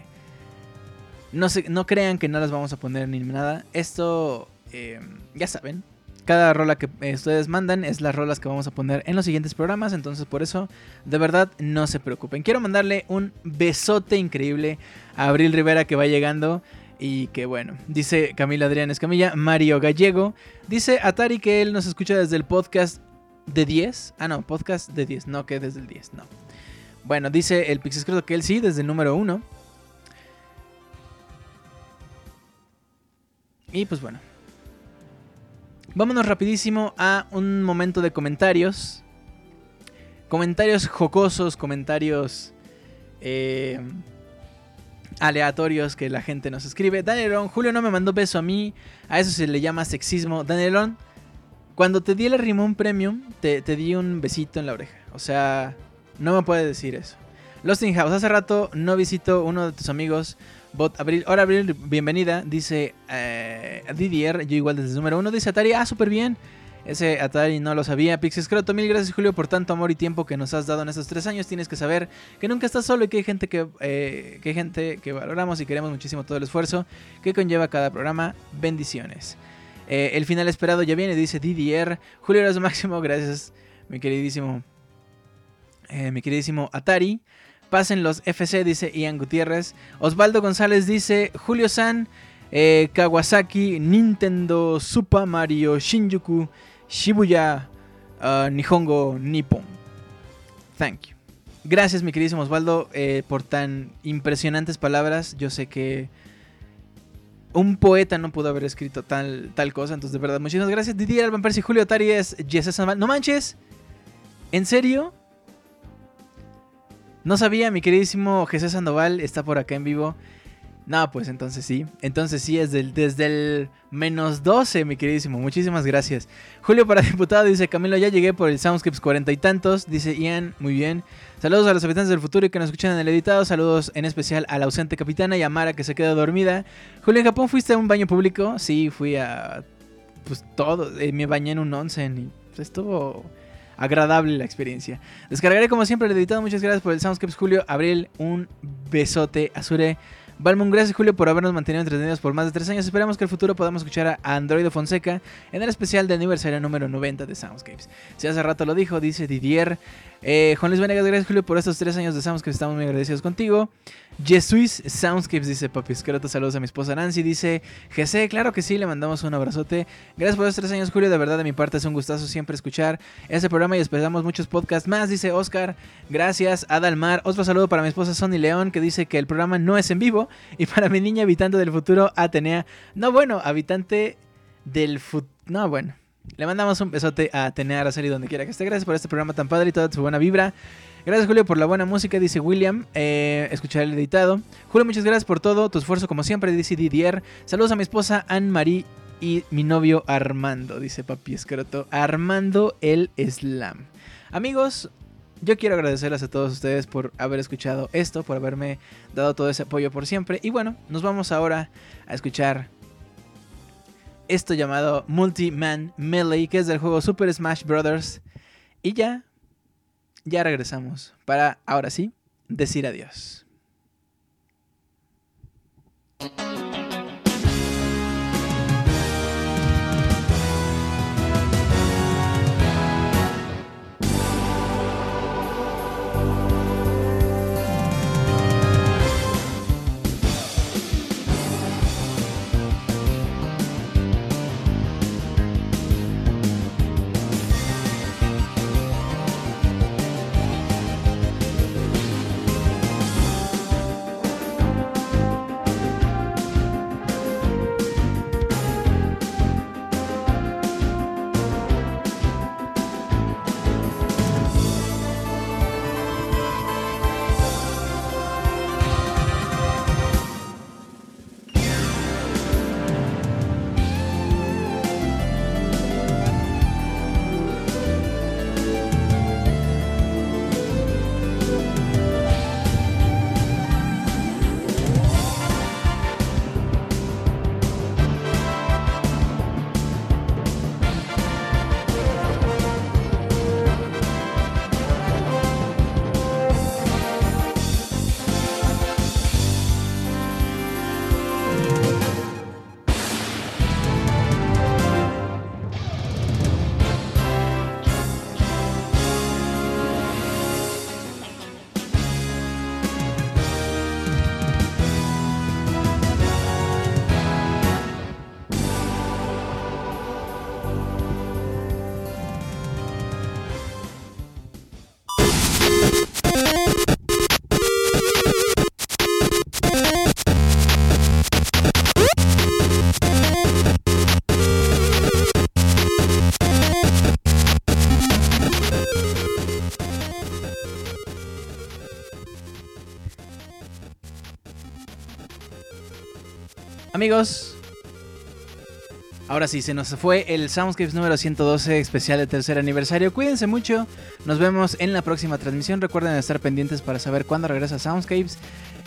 no no crean que no las vamos a poner ni nada. Esto, eh, ya saben. Cada rola que eh, ustedes mandan es las rolas que vamos a poner en los siguientes programas. Entonces, por eso, de verdad, no se preocupen. Quiero mandarle un besote increíble a Abril Rivera que va llegando. Y que bueno, dice Camila Adrián Escamilla, Mario Gallego. Dice Atari que él nos escucha desde el podcast de 10. Ah, no, podcast de 10, no que desde el 10, no. Bueno, dice el Pixescroto que él sí, desde el número 1. Y pues bueno. Vámonos rapidísimo a un momento de comentarios. Comentarios jocosos, comentarios eh, aleatorios que la gente nos escribe. Danielón, Julio no me mandó beso a mí. A eso se le llama sexismo. Danielón, cuando te di el rimón premium, te, te di un besito en la oreja. O sea, no me puede decir eso. Lost in House, hace rato no visito uno de tus amigos. Bot Abril, ahora Abril, bienvenida. Dice eh, Didier, yo igual desde el número uno. Dice Atari, ah, súper bien. Ese Atari no lo sabía. Pixie Scroto, mil gracias Julio por tanto amor y tiempo que nos has dado en estos tres años. Tienes que saber que nunca estás solo y que hay gente que, eh, que, hay gente que valoramos y queremos muchísimo todo el esfuerzo que conlleva cada programa. Bendiciones. Eh, el final esperado ya viene, dice Didier. Julio eres máximo, gracias, mi queridísimo. eh, mi queridísimo Atari. Pasen los FC, dice Ian Gutiérrez. Osvaldo González dice Julio San. Kawasaki, Nintendo, Super Mario, Shinjuku, Shibuya, ah, Nihongo, Nippon. Thank you. Gracias, mi queridísimo Osvaldo, eh, por tan impresionantes palabras. Yo sé que un poeta no pudo haber escrito tal, tal cosa. Entonces, de verdad, muchísimas gracias. Didier Alban Percy, Julio Atari es Jesse Sandoval. No manches. ¿En serio? No sabía, mi queridísimo Jesús Sandoval está por acá en vivo. No, pues entonces sí. Entonces sí, es del, desde el menos 12, mi queridísimo. Muchísimas gracias. Julio para diputado dice, Camilo, ya llegué por el Soundscapes cuarenta y tantos. Dice Ian, muy bien. Saludos a los habitantes del futuro y que nos escuchan en el editado. Saludos en especial a la ausente capitana y a Mara que se quedó dormida. Julio, ¿en Japón fuiste a un baño público? Sí, fui a... Pues todo. eh, me bañé en un onsen y pues, estuvo agradable la experiencia. Descargaré como siempre el editado. Muchas gracias por el Soundscapes, Julio. Abril, un besote. Azure. Balmon, gracias Julio por habernos mantenido entretenidos por más de tres años. Esperamos que en el futuro podamos escuchar a Android Fonseca en el especial de aniversario número 90 de Soundscapes. Si hace rato lo dijo, dice Didier. Eh, Juan Luis Venegas, gracias Julio por estos tres años de Soundscapes. Estamos muy agradecidos contigo. Jesuis Soundscapes dice Papi Escroto. Saludos a mi esposa Nancy. Dice GC, claro que sí, le mandamos un abrazote. Gracias por estos tres años, Julio. De verdad, de mi parte es un gustazo siempre escuchar este programa y esperamos muchos podcasts más. Dice Oscar, gracias. Adalmar, otro saludo para mi esposa Sonny León que dice que el programa no es en vivo. Y para mi niña habitante del futuro, Atenea. No, bueno, habitante del futuro. No, bueno. Le mandamos un besote a Atenea Araceli donde quiera que esté. Gracias por este programa tan padre y toda su buena vibra. Gracias Julio por la buena música, dice William. Eh, escuchar el editado. Julio, muchas gracias por todo tu esfuerzo como siempre, dice Didier. Saludos a mi esposa Anne-Marie y mi novio Armando, dice Papi Escroto. Armando el Slam. Amigos, yo quiero agradecerles a todos ustedes por haber escuchado esto, por haberme dado todo ese apoyo por siempre. Y bueno, nos vamos ahora a escuchar esto llamado Multi-Man Melee, que es del juego Super Smash Bros. Y ya, ya regresamos para, ahora sí, decir adiós. Amigos, ahora sí, se nos fue el Soundscapes número 112 especial de tercer aniversario. Cuídense mucho, nos vemos en la próxima transmisión. Recuerden estar pendientes para saber cuándo regresa Soundscapes.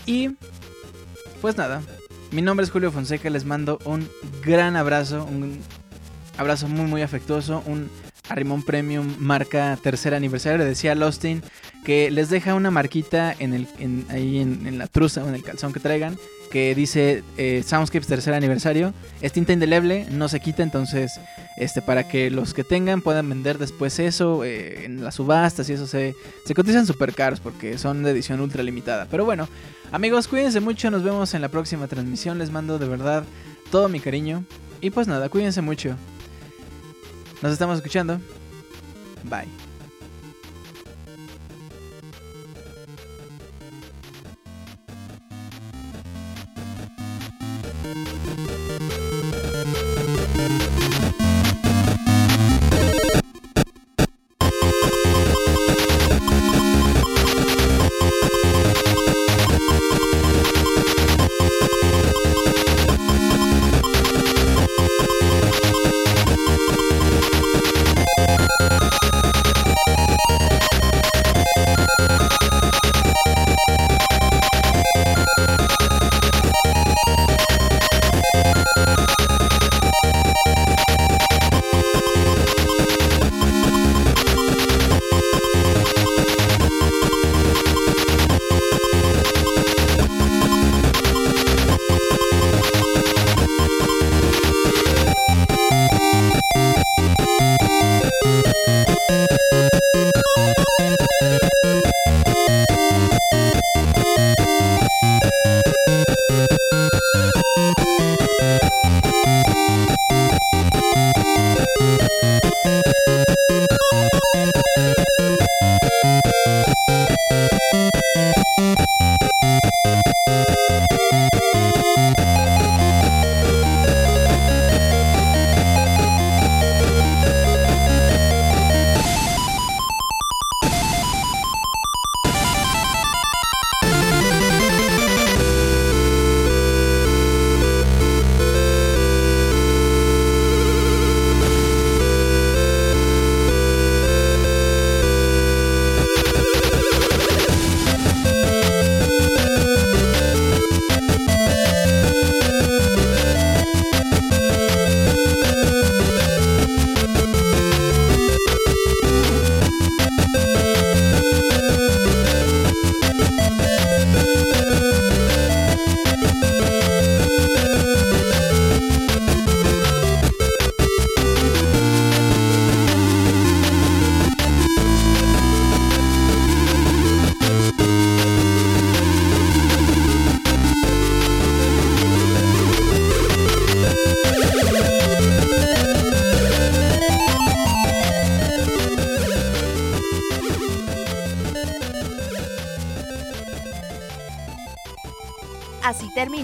Y pues nada, mi nombre es Julio Fonseca, les mando un gran abrazo, un abrazo muy muy afectuoso, un Arrimón Premium marca tercer aniversario. Le decía Lostin que les deja una marquita en el, ahí en, en la truza o en el calzón que traigan que dice eh, Soundscapes tercer aniversario. Es tinta indeleble, no se quita, entonces este para que los que tengan puedan vender después eso eh, en las subastas y eso se, se cotizan súper caros porque son de edición ultra limitada. Pero bueno, amigos, cuídense mucho, nos vemos en la próxima transmisión. Les mando de verdad todo mi cariño. Y pues nada, cuídense mucho. Nos estamos escuchando. Bye.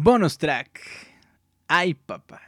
Bonus track. Ay, papá.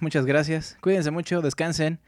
Muchas gracias. Cuídense mucho, descansen.